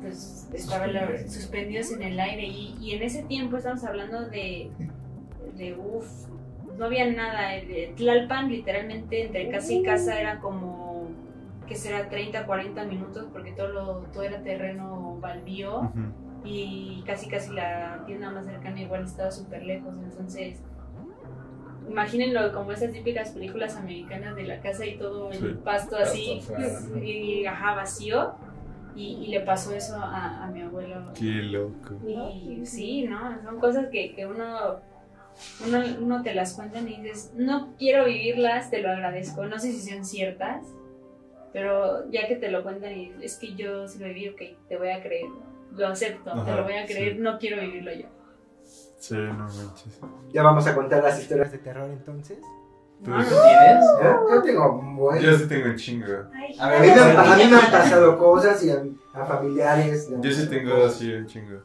pues estaban suspendidos en el aire y, y en ese tiempo estamos hablando de, de uff, no había nada. de Tlalpan literalmente entre casa y casa era como, que será 30, 40 minutos porque todo, lo, todo era terreno baldío Ujú. y casi casi la tienda más cercana igual estaba súper lejos, entonces imagínenlo como esas típicas películas americanas de la casa y todo el Sí. pasto así Pasto afuera, ¿no? y ajá vacío y, y le pasó eso a, a mi abuelo Qué loco. y sí, ¿no? Son cosas que, que uno, uno, uno te las cuentan y dices, no quiero vivirlas, te lo agradezco. No sé si son ciertas, pero ya que te lo cuentan y es que yo sí lo viví, ok, te voy a creer. Lo acepto, te lo voy a creer, sí. no quiero vivirlo yo. Sí, no manches. Ya vamos a contar las historias de terror entonces. Pues- no. ¿Tienes? ¿Ya? Yo tengo un buen. Yo sí tengo un chingo. Ay, A ver, mí, me, han- a a mí me han ver. pasado cosas y a, a familiares. Yo sí tengo así un chingo.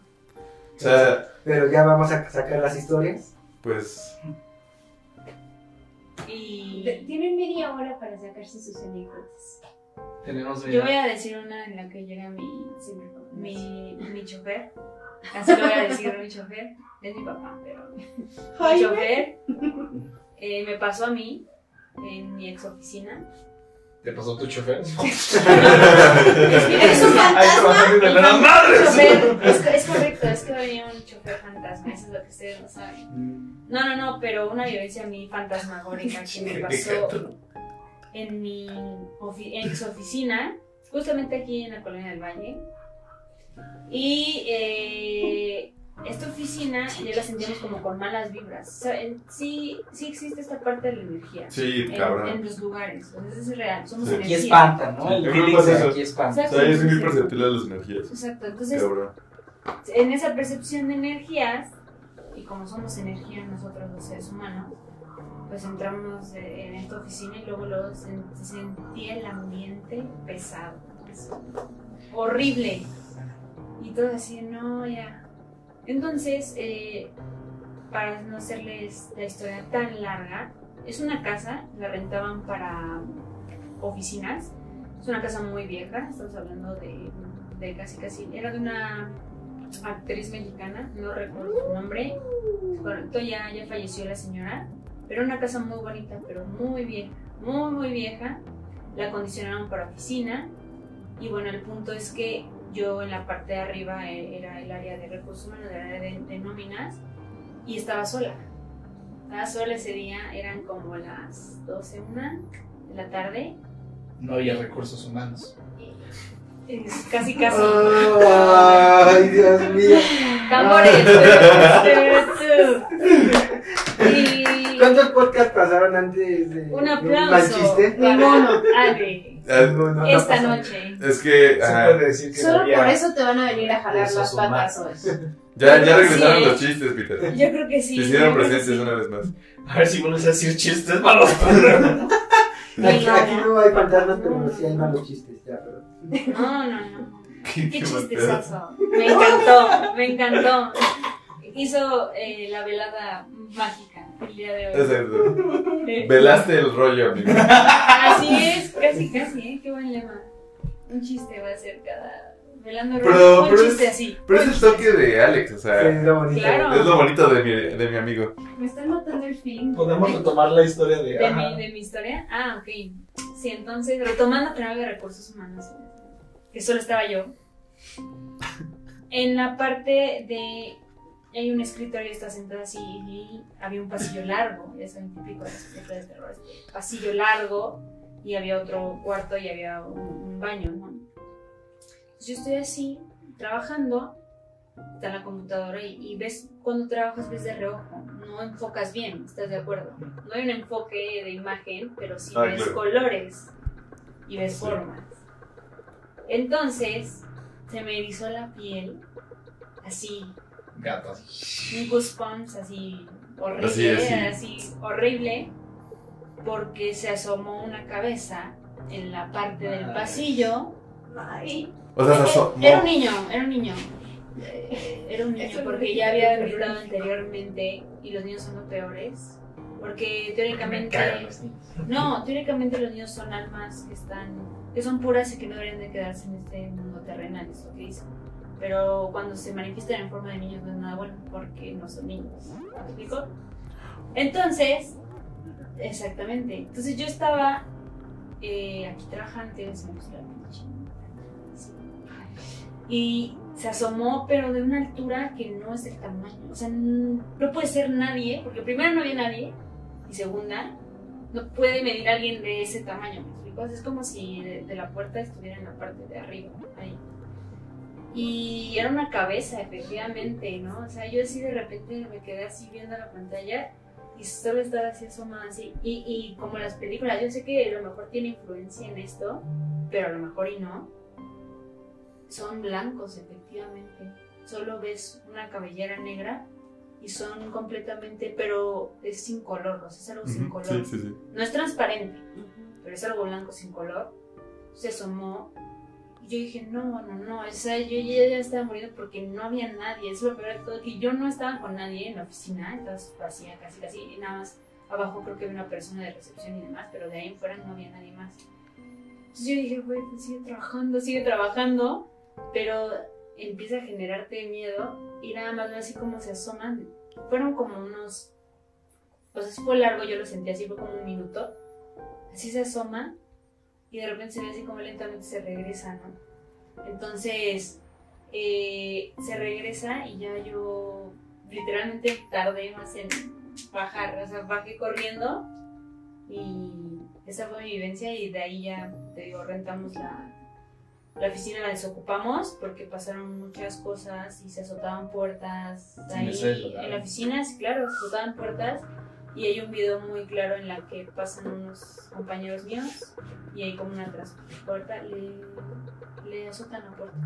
O sea, Pero ya vamos a sacar las historias. pues. Y Tienen media hora para sacarse sus anécdotas. Tenemos yo voy a decir una en la que llega mi, mi, mi chofer. Así lo voy a decir, mi chofer. Es mi papá, pero mi chofer eh, me pasó a mí en mi ex oficina. ¿Te pasó tu chofer? Es un Ay, trabajando de la madre. chofer. Es, es correcto, es que venía un chofer fantasma, eso es lo que ustedes no saben. No, no, no, pero una violencia a mí fantasmagórica que me pasó en mi ofi- ex oficina, justamente aquí en la colonia del Valle. Y eh, esta oficina ya la sentimos como con malas vibras. O sea, en- sí, sí existe esta parte de la energía. Sí, En, en los lugares, entonces es real, somos Sí. Aquí energía. espanta, ¿no? El feeling eso. aquí espanta. O sea, soy muy perceptible de las energías. Exacto, entonces Cabrón. en esa percepción de energías, y como somos energía nosotros los seres humanos, pues entramos eh, en esta oficina y luego, luego sen- se sentía el ambiente pesado, horrible. Y todo así, no, ya. Entonces, eh, para no hacerles la historia tan larga, es una casa, la rentaban para oficinas. Es una casa muy vieja, estamos hablando de, de casi casi, era de una actriz mexicana, no recuerdo su nombre, correcto, ya, ya falleció la señora, pero una casa muy bonita, pero muy vieja, muy muy vieja, la acondicionaron para oficina y bueno, el punto es que yo en la parte de arriba eh, era el área de recursos humanos, el área de, de nóminas y estaba sola. Estaba sola ese día, eran como las 12, una de la tarde. No había recursos humanos. y Casi, casi. Ay, Dios mío. Tambores. ¿Cuántos podcasts pasaron antes de un aplauso. Ale Ah, No, no, no esta noche. Es que. Se ajá, puede decir que Solo por eso te van a venir a jalar las patas hoy. ya, ya regresaron los chistes, Peter. Yo creo que sí. Se hicieron presentes sí. una vez más. A ver si vuelves a decir chistes malos. Aquí, aquí no hay fantasmas, pero sí hay malos chistes. Ya, pero... No, no, no. Qué, Qué chistezazo. Me encantó, me encantó. Hizo eh, la velada mágica el día de hoy. Exacto. Eh, Velaste el rollo, amigo. Así es, casi, casi, ¿eh? Qué buen lema. Un chiste va a ser cada. Velando Pero- rollo, un pero chiste es- así. Pero es el toque de Alex, o Sí, sea. es lo bonito. Claro. Es lo bonito de mi, de mi amigo. Me están matando el feeling. Podemos retomar la historia de. ¿De mi, ¿De mi historia? Ah, ok. Sí, entonces, retomando vez de recursos humanos, que solo estaba yo. En la parte de. Hay un escritorio, está sentado así y había un pasillo largo, ya saben, típico de las películas de terror. este pasillo largo y había otro cuarto y había un, un baño, ¿no? Entonces yo estoy así, trabajando, está la computadora y, y ves, cuando trabajas ves de reojo, no enfocas bien, ¿estás de acuerdo? No hay un enfoque de imagen, pero sí Ah, ves claro. colores y ves Sí. formas. Entonces, se me erizó la piel, así, Gatos. un goosebumps así horrible, Así, así, así. horrible, porque se asomó una cabeza en la parte del Ay. pasillo. Ay, O sea, se asomó. Era un niño, era un niño. Eh, Era un niño Eso porque ya había gritado anteriormente y los niños son los peores. Porque Me teóricamente. No, teóricamente los niños son almas que están, que son puras y que no deberían de quedarse en este mundo terrenal, es lo que dicen. Pero cuando se manifiestan en forma de niños no es nada bueno, porque no son niños. ¿Me explico? Entonces, exactamente. Entonces yo estaba eh, aquí trabajando, pinche. Sí. Y se asomó, pero de una altura que no es el tamaño. O sea, no puede ser nadie, porque primero no había nadie, y segunda, no puede medir alguien de ese tamaño, ¿me explico? Es como si de la puerta estuviera en la parte de arriba, ahí. Y era una cabeza, efectivamente, ¿no? O sea, yo así de repente me quedé así viendo la pantalla y solo estaba así asomada así. Y, y como las películas, yo sé que a lo mejor tiene influencia en esto, pero a lo mejor y no. Son blancos, efectivamente. Solo ves una cabellera negra y son completamente, pero es sin color, o sea, es algo sin Ujú, color. Sí, sí, sí. No es transparente, pero es algo blanco sin color. Se asomó yo dije, no, no, no, o sea, yo ya, ya estaba muriendo porque no había nadie. Es lo peor de todo, que yo no estaba con nadie en la oficina, estaba vacía casi, casi, y nada más abajo creo que había una persona de recepción y demás, pero de ahí en fuera no había nadie más. Entonces yo dije, güey, pues sigue trabajando, sigue trabajando, pero empieza a generarte miedo y nada más así como se asoman. Fueron como unos, o sea, fue largo, yo lo sentí así, fue como un minuto. Así se asoma y de repente se ve así como lentamente se regresa, ¿no? Entonces, eh, se regresa y ya yo literalmente tardé más en bajar, o sea, bajé corriendo y esa fue mi vivencia y de ahí ya, te digo, rentamos la, la oficina, la desocupamos porque pasaron muchas cosas y se azotaban puertas Sí, ahí en la oficina, sí, claro, azotaban puertas y hay un video muy claro en la que pasan unos compañeros míos y hay como una transporta, le, le azotan la puerta.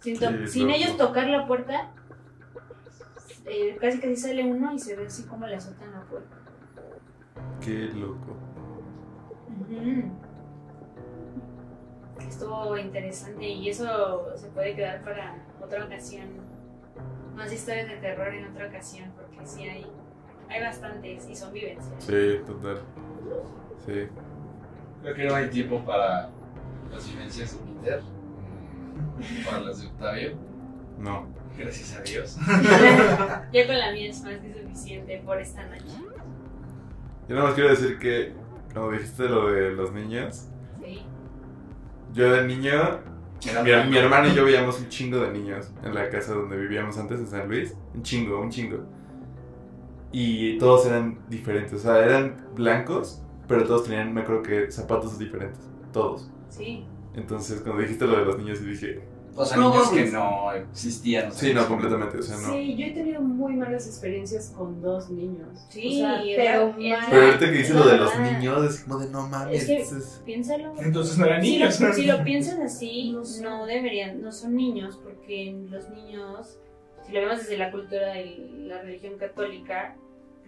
Sin, to- sin ellos tocar la puerta, eh, casi casi sale uno y se ve así como le azotan la puerta. Qué loco. Ujú. Estuvo interesante y eso se puede quedar para otra ocasión. Más historias de terror en otra ocasión, porque sí hay, hay bastantes y son vivencias. Sí, total. Sí. Creo que no hay tiempo para las vivencias de Peter, para las de Octavio, No. gracias a Dios. Ya con la mía es más que suficiente por esta noche. Yo nada más quiero decir que, como dijiste lo de los niños, Sí. yo de niño, mi, mi hermano y yo veíamos un chingo de niños en la casa donde vivíamos antes en San Luis. Un chingo, un chingo. Y todos eran diferentes, o sea, eran blancos, pero todos tenían, me acuerdo que zapatos diferentes. Todos. Sí. Entonces, cuando dijiste lo de los niños, dije, O sea, No, niños que no existían. o sea, sí, no, completamente, o sea, no. Sí, yo he tenido muy malas experiencias con dos niños. Sí, O sea, pero era- mal. Pero ahorita que dices lo de los niños, es como de no mames. Es que- Piénsalo. Entonces no eran Si lo, niños. si lo piensas así, No no, son. deberían, no son niños, porque los niños, si lo vemos desde la cultura de la religión católica,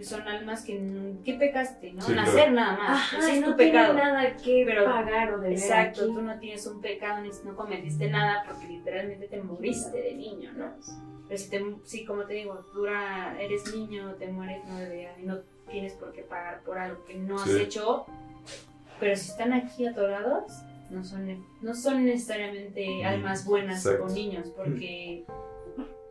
son almas que, n- ¿qué pecaste? ¿no? Sí, Nacer nada más, Ajá, ese es no pecado. tiene nada que Pero- pagar o deber Exacto, aquí. tú no tienes un pecado ni no cometiste nada porque literalmente te moriste de niño, ¿no? Pero si, te, si como te digo, tú era- eres niño, te mueres, no deberías, y no tienes por qué pagar por algo que no has Sí. hecho. Pero si están aquí atorados, no son, no son necesariamente Mm, almas buenas exacto. o niños, porque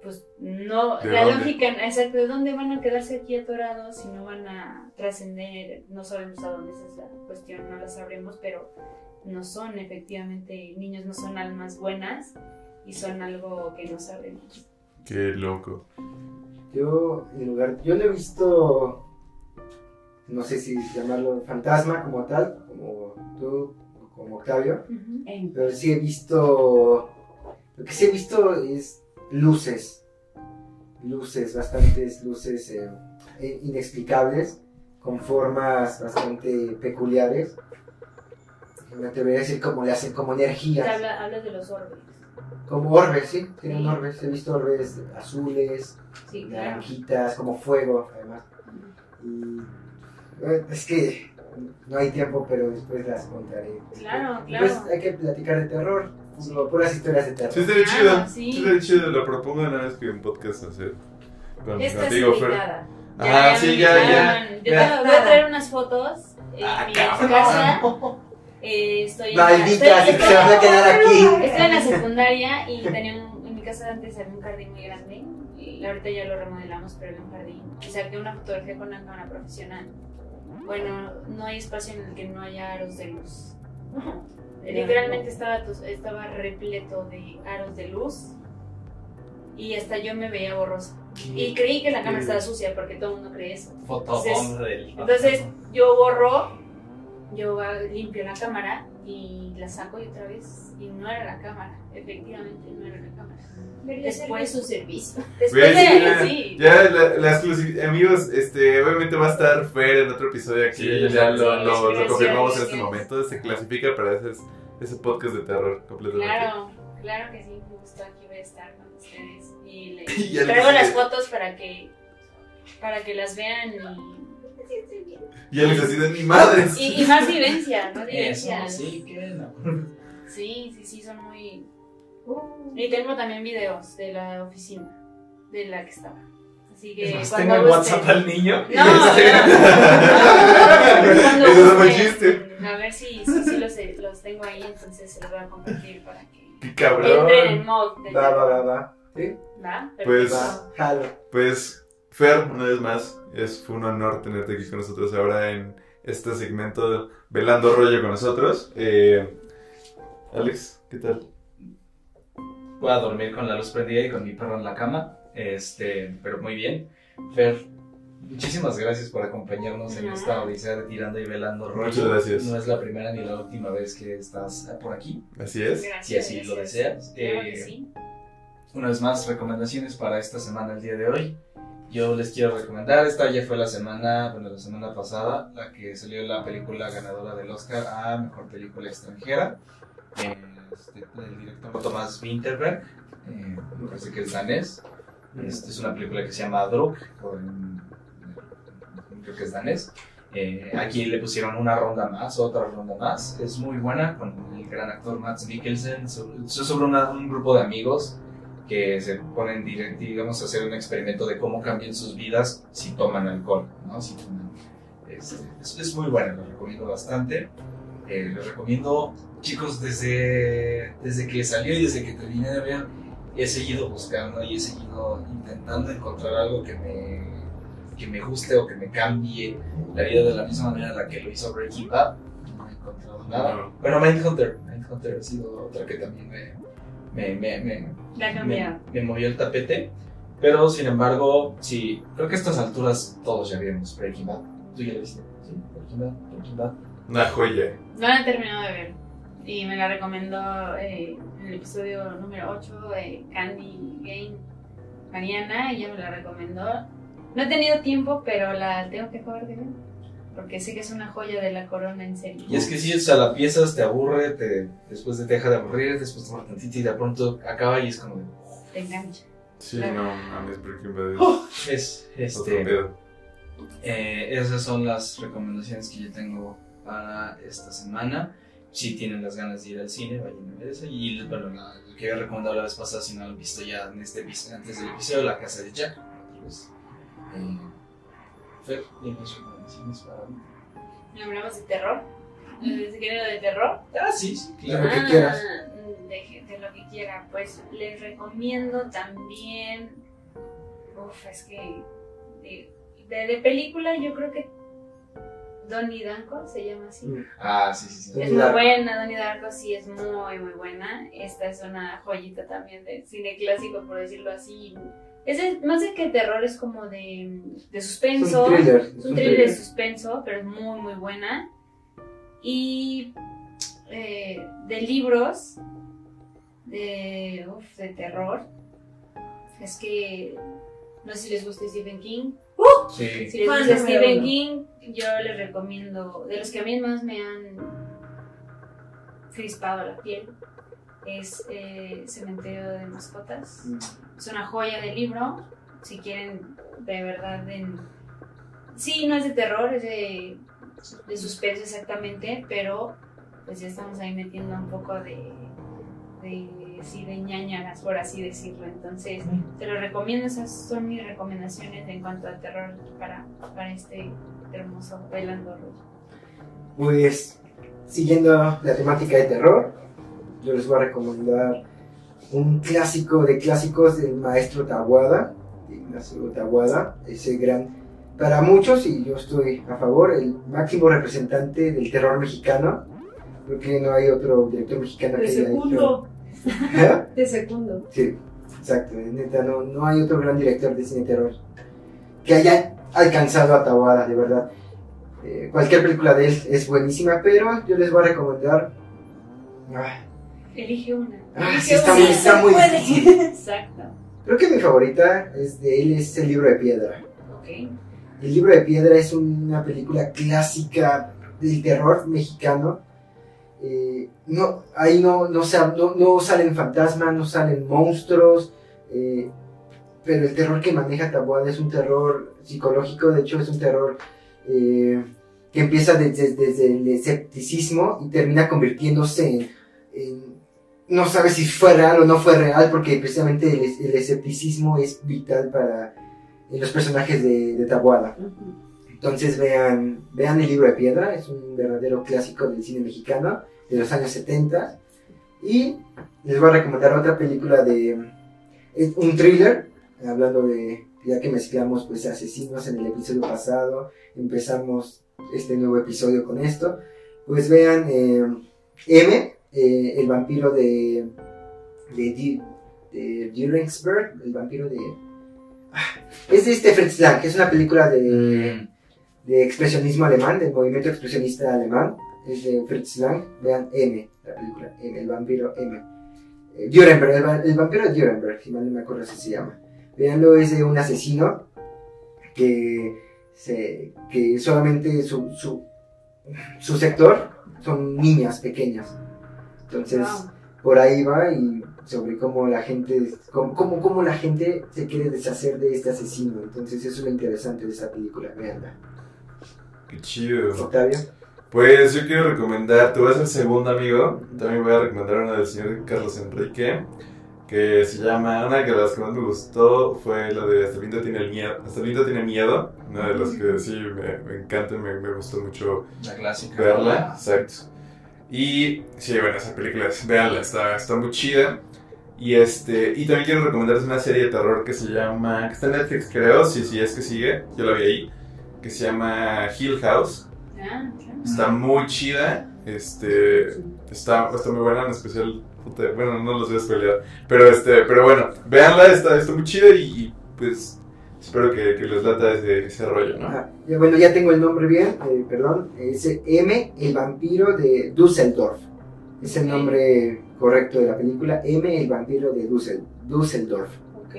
pues no, ¿De la dónde? lógica, exacto, ¿de dónde van a quedarse aquí atorados si no van a trascender? No sabemos a dónde esa es la cuestión, no la sabremos, pero no son efectivamente niños, no son almas buenas y son algo que no sabemos. Qué loco. Yo, en lugar, yo no he visto, no sé si llamarlo fantasma como tal, como tú, como Octavio, pero sí he visto, lo que sí he visto es luces, luces, bastantes luces eh, eh, inexplicables, con formas bastante peculiares. Me atrevería a decir como le hacen, como energías. Habla, hablas de los orbes. Como orbes, sí, tienen Sí. orbes. He visto orbes azules, Sí, claro. naranjitas, como fuego, además. Y eh, es que no hay tiempo, pero después las contaré. Claro, Pues claro. hay que platicar de terror, puro- puras historias de terror. Sí, estaría Claro, chido. sí. Sí, estaría chido. Lo propongo una vez que un podcast hacer. Con, Esta es contigo, Fer. invitada. Ah, sí, ya, ya. Yo ya. te- voy a traer unas fotos en Ah, mi cabrón. casa. Eh, estoy, en la- estoy- se van a quedar aquí. Estoy en la secundaria y tenía un, en mi casa antes había un jardín muy grande y ahorita ya lo remodelamos, pero había un jardín. Y saqué una fotografía con una cámara profesional. Bueno, no hay espacio en el que no haya aros de luz. Literalmente estaba, estaba repleto de aros de luz y hasta yo me veía borrosa. Y creí que la cámara estaba sucia porque todo el mundo cree eso. Del. Entonces yo borro, yo limpio la cámara y la saco y otra vez. Y no era la cámara, efectivamente no era la cámara. Después su servicio. Después de ya, sí. ya la, la exclusividad, amigos, este, obviamente va a estar Fer en otro episodio aquí, Sí, ya sí, lo, confirmamos en este momento, se clasifica para ese, ese podcast de terror completamente. Claro, claro que sí, justo aquí voy a estar con ustedes. Y le Y ya traigo les- las fotos para que, para que las vean Y él les así de mi madre. y, y, y más vivencias, más Eso, vivencias. sí, que no. Sí, sí, sí, son muy... Y tengo también videos de la oficina, de la que estaba. Así que Es más, cuando tengo en WhatsApp al niño. No, no, Eso no chiste. A ver si, si, si los, los tengo ahí, entonces se los voy a compartir para que Qué entren en cabrón. mod. de- Va, va, va, va. ¿Sí? ¿Va? Pues- jalo. Pues, Fer, una vez más, es, fue un honor tenerte aquí con nosotros ahora en este segmento Velando Rollo con nosotros. Eh, Alex, ¿qué tal? Voy a dormir con la luz prendida y con mi perro en la cama. Este, pero muy bien. Fer, muchísimas gracias por acompañarnos en esta odisea de tirando y velando rollo. Muchas gracias. No es la primera ni la última vez que estás por aquí. Así es. Gracias. Si así lo gracias. deseas. Claro que Eh, sí. Una vez más, recomendaciones para esta semana, el día de hoy. Yo les quiero recomendar, esta ya fue la semana, bueno, la semana pasada, la que salió la película ganadora del Oscar a Mejor Película Extranjera. Eh, este, del director Thomas Winterberg, eh, me parece que es danés. Este, es una película que se llama Druk, en- creo que es danés. Eh, aquí le pusieron una ronda más, otra ronda más. Es muy buena con el gran actor Mads Mikkelsen. sobre- Es sobre una- un grupo de amigos que se ponen, direct- digamos, a hacer un experimento de cómo cambian sus vidas si toman alcohol, ¿no? Si toman, este, es, es muy buena, lo recomiendo bastante. Eh, lo recomiendo, chicos, desde, desde que salió y desde que terminé de ver, he seguido buscando y he seguido intentando encontrar algo que me, que me guste o que me cambie la vida de la misma manera en la que lo hizo Breaking Bad. No he encontrado nada. No. Bueno, Mindhunter. Mindhunter ha sido otra que también me, me, me, me, me, me movió el tapete. Pero sin embargo, sí, creo que a estas alturas todos ya vimos Breaking Bad. ¿Tú ya la viste? Sí, Breaking Bad, Breaking Bad. Una joya. No la he terminado de ver. Y me la recomendó eh, en el episodio número 8 de Candy Game Mariana. Ella me la recomendó. No he tenido tiempo, pero la tengo que acabar de ver. Porque sé que es una joya de la corona en serio. Y es que sí, o sea, la piezas, te aburre, te, después te deja de aburrir, después te aburre tantito y de pronto acaba y es como de... Te engancha. Sí, Claro. no, mames, Breaking Bad Es, es otro este, eh, esas son las recomendaciones que yo tengo para esta semana. Si tienen las ganas de ir al cine, vayan a ver eso. Y bueno, la, lo que había recomendado la vez pasada, si no lo han visto ya en este episodio, antes del episodio, La Casa de Jack. otra vez. Eh, Fer, ¿tienes recomendaciones para mí? Hablamos de terror. ¿De género de terror? Ah, sí, sí, De claro. lo que quieras. De, de lo que quiera. Pues les recomiendo también. Uf, es que. De, de, de película, yo creo que. Donnie Danko se llama así. Mm. Ah, sí, sí, sí. Es muy buena, Donnie Darko sí es muy, muy buena. Esta es una joyita también de cine clásico, por decirlo así. Es de- más de que terror, es como de, de Es suspenso. un thriller. Es un thriller de suspenso, pero es muy, muy buena. Y eh, de libros de, uf, de terror. Es que no sé si les gusta Stephen King. Sí. Si les gusta Stephen uno. King, yo les recomiendo, de los que a mí más me han crispado la piel, es eh, Cementerio de Mascotas. Es una joya de libro. Si quieren, de verdad, en... sí, no es de terror, es de, de suspenso exactamente, pero pues ya estamos ahí metiendo un poco de, de, sí, de ñañaras, por así decirlo. Entonces, te lo recomiendo, esas son mis recomendaciones en cuanto a terror para, para este hermoso Bailando Rojo. Pues, siguiendo la temática de terror, yo les voy a recomendar un clásico de clásicos del maestro Tawada, de Ignacio Tawada, ese gran, para muchos, y yo estoy a favor, el máximo representante del terror mexicano. Creo que no hay otro director mexicano De que haya hecho. ¿Eh? De segundo. Sí, exacto. Neta, no, no hay otro gran director de cine terror que haya alcanzado a Tawada, de verdad. Eh, cualquier película de él es buenísima, pero yo les voy a recomendar. Ah, Elige una. Ah, Elige sí, está una, muy- está muy difícil. Exacto. creo que mi favorita es de él es El libro de piedra. El libro de piedra es una película clásica del terror mexicano. Eh, no, ahí no, no, no, no salen fantasmas, no salen monstruos, eh, pero el terror que maneja Taboada es un terror psicológico, de hecho es un terror eh, que empieza desde, desde el escepticismo y termina convirtiéndose en, en- no sabes si fue real o no fue real, porque precisamente el, el escepticismo es vital para los personajes de, de Taboada. Entonces vean, vean el libro de piedra, es un verdadero clásico del cine mexicano de los años 70. Y les voy a recomendar otra película de es un thriller, hablando de, ya que mezclamos pues asesinos en el episodio pasado, empezamos este nuevo episodio con esto. Pues vean eh, M, eh, el vampiro de, de, el vampiro de... Ah, Es de este Fritz Lang, que es una película de, de expresionismo alemán, del movimiento expresionista alemán. Es de Fritz Lang. Vean M, la película M, el vampiro M. Eh, Nuremberg, el, va- el vampiro si mal no me acuerdo así se llama. Veanlo, es de un asesino que, se, que solamente su, su, su sector son niñas pequeñas. Entonces, Wow. por ahí va y sobre cómo la gente cómo, cómo, cómo la gente se quiere deshacer de este asesino entonces eso es lo interesante de esa película veanla Qué chido. Octavio Pues yo quiero recomendar, tú vas el segundo amigo, también voy a recomendar una del señor Carlos Enrique, que se llama, una de las que más me gustó fue la de Hasta el viento tiene el miedo, Hasta el viento tiene miedo, una de las que sí me, me encanta, me, me gustó mucho La clásica. verla, exacto. Y sí, bueno, esa película, véanla, está, está muy chida. Y este, y también quiero recomendarles una serie de terror que se llama, que está en Netflix creo, si sí, es que sigue, yo la vi ahí, que se llama Hill House. Está muy chida. Este. Está, está muy buena, en especial. puta, bueno, no los voy a spoilear. Pero este, pero bueno, véanla, está, está muy chida y, y, pues espero que, que les lata ese, ese rollo, ¿no? Bueno ya tengo el nombre bien eh, perdón es M el vampiro de Düsseldorf es el nombre correcto de la película M el vampiro de Düssel, Düsseldorf Ok.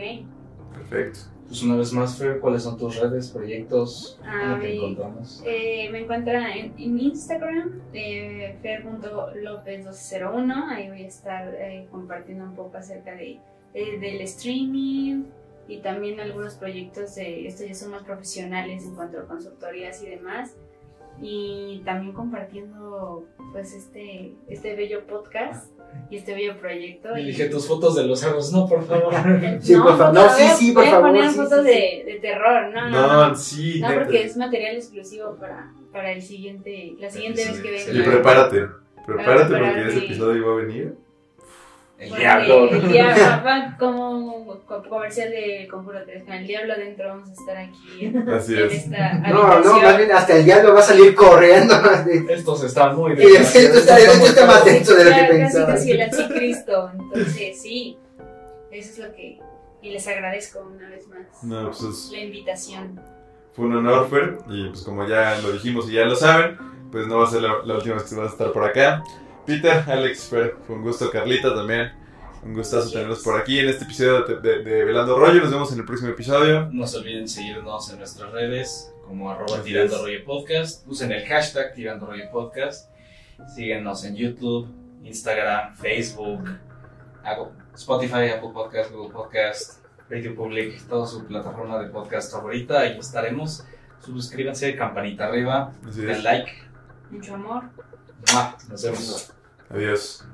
Perfecto. Pues una vez más, Fer, ¿cuáles son tus redes, proyectos? Ah, ¿Cómo te mi- encontramos? Eh, me encuentran en, en Instagram, eh, fer.lopez201. Ahí voy a estar eh, compartiendo un poco acerca de, eh, del streaming y también algunos proyectos de estos ya son más profesionales en cuanto a consultorías y demás. Y también compartiendo pues este, este bello podcast y este bello proyecto. Y y- dije tus fotos de los cerros, no, por favor. Sí, por favor. No, sí, voy a- sí, por favor, poner sí, fotos sí, sí. De, de terror, no, no, no. No, sí, No, neta. porque es material exclusivo para, para el siguiente, la siguiente Sí, vez que venga. Y prepárate. Prepárate porque ese episodio va a venir. El Bueno, diablo. El diablo, va como co- comercial de Conjuro 3. Con el diablo adentro vamos a estar aquí. Así en es. esta no no más bien hasta el diablo va a salir corriendo Estos están muy y esto está, esto está más denso de lo que Claro, casi pensaba casi el anticristo. Entonces, sí, eso es lo que. Y les agradezco una vez más No, pues es- la invitación. fue un honor, Fer. Y pues como ya lo dijimos y ya lo saben, pues no va a ser la, la última vez que vas a estar por acá. Peter, Alex, Fer, fue un gusto. Carlita también. Un gustazo tenerlos por aquí en este episodio de, de- de Velando Rollo. Nos vemos en el próximo episodio. No se olviden seguirnos en nuestras redes como arroba tirando rollo podcast. Usen el hashtag tirando rollo podcast. Síguenos en YouTube, Instagram, Facebook, Apple- Spotify, Apple Podcast, Google Podcast, Radio Public, toda su plataforma de podcast favorita. Ahí estaremos. Suscríbanse, campanita arriba, den like. Mucho amor. ¡Mua! Nos vemos. Adiós.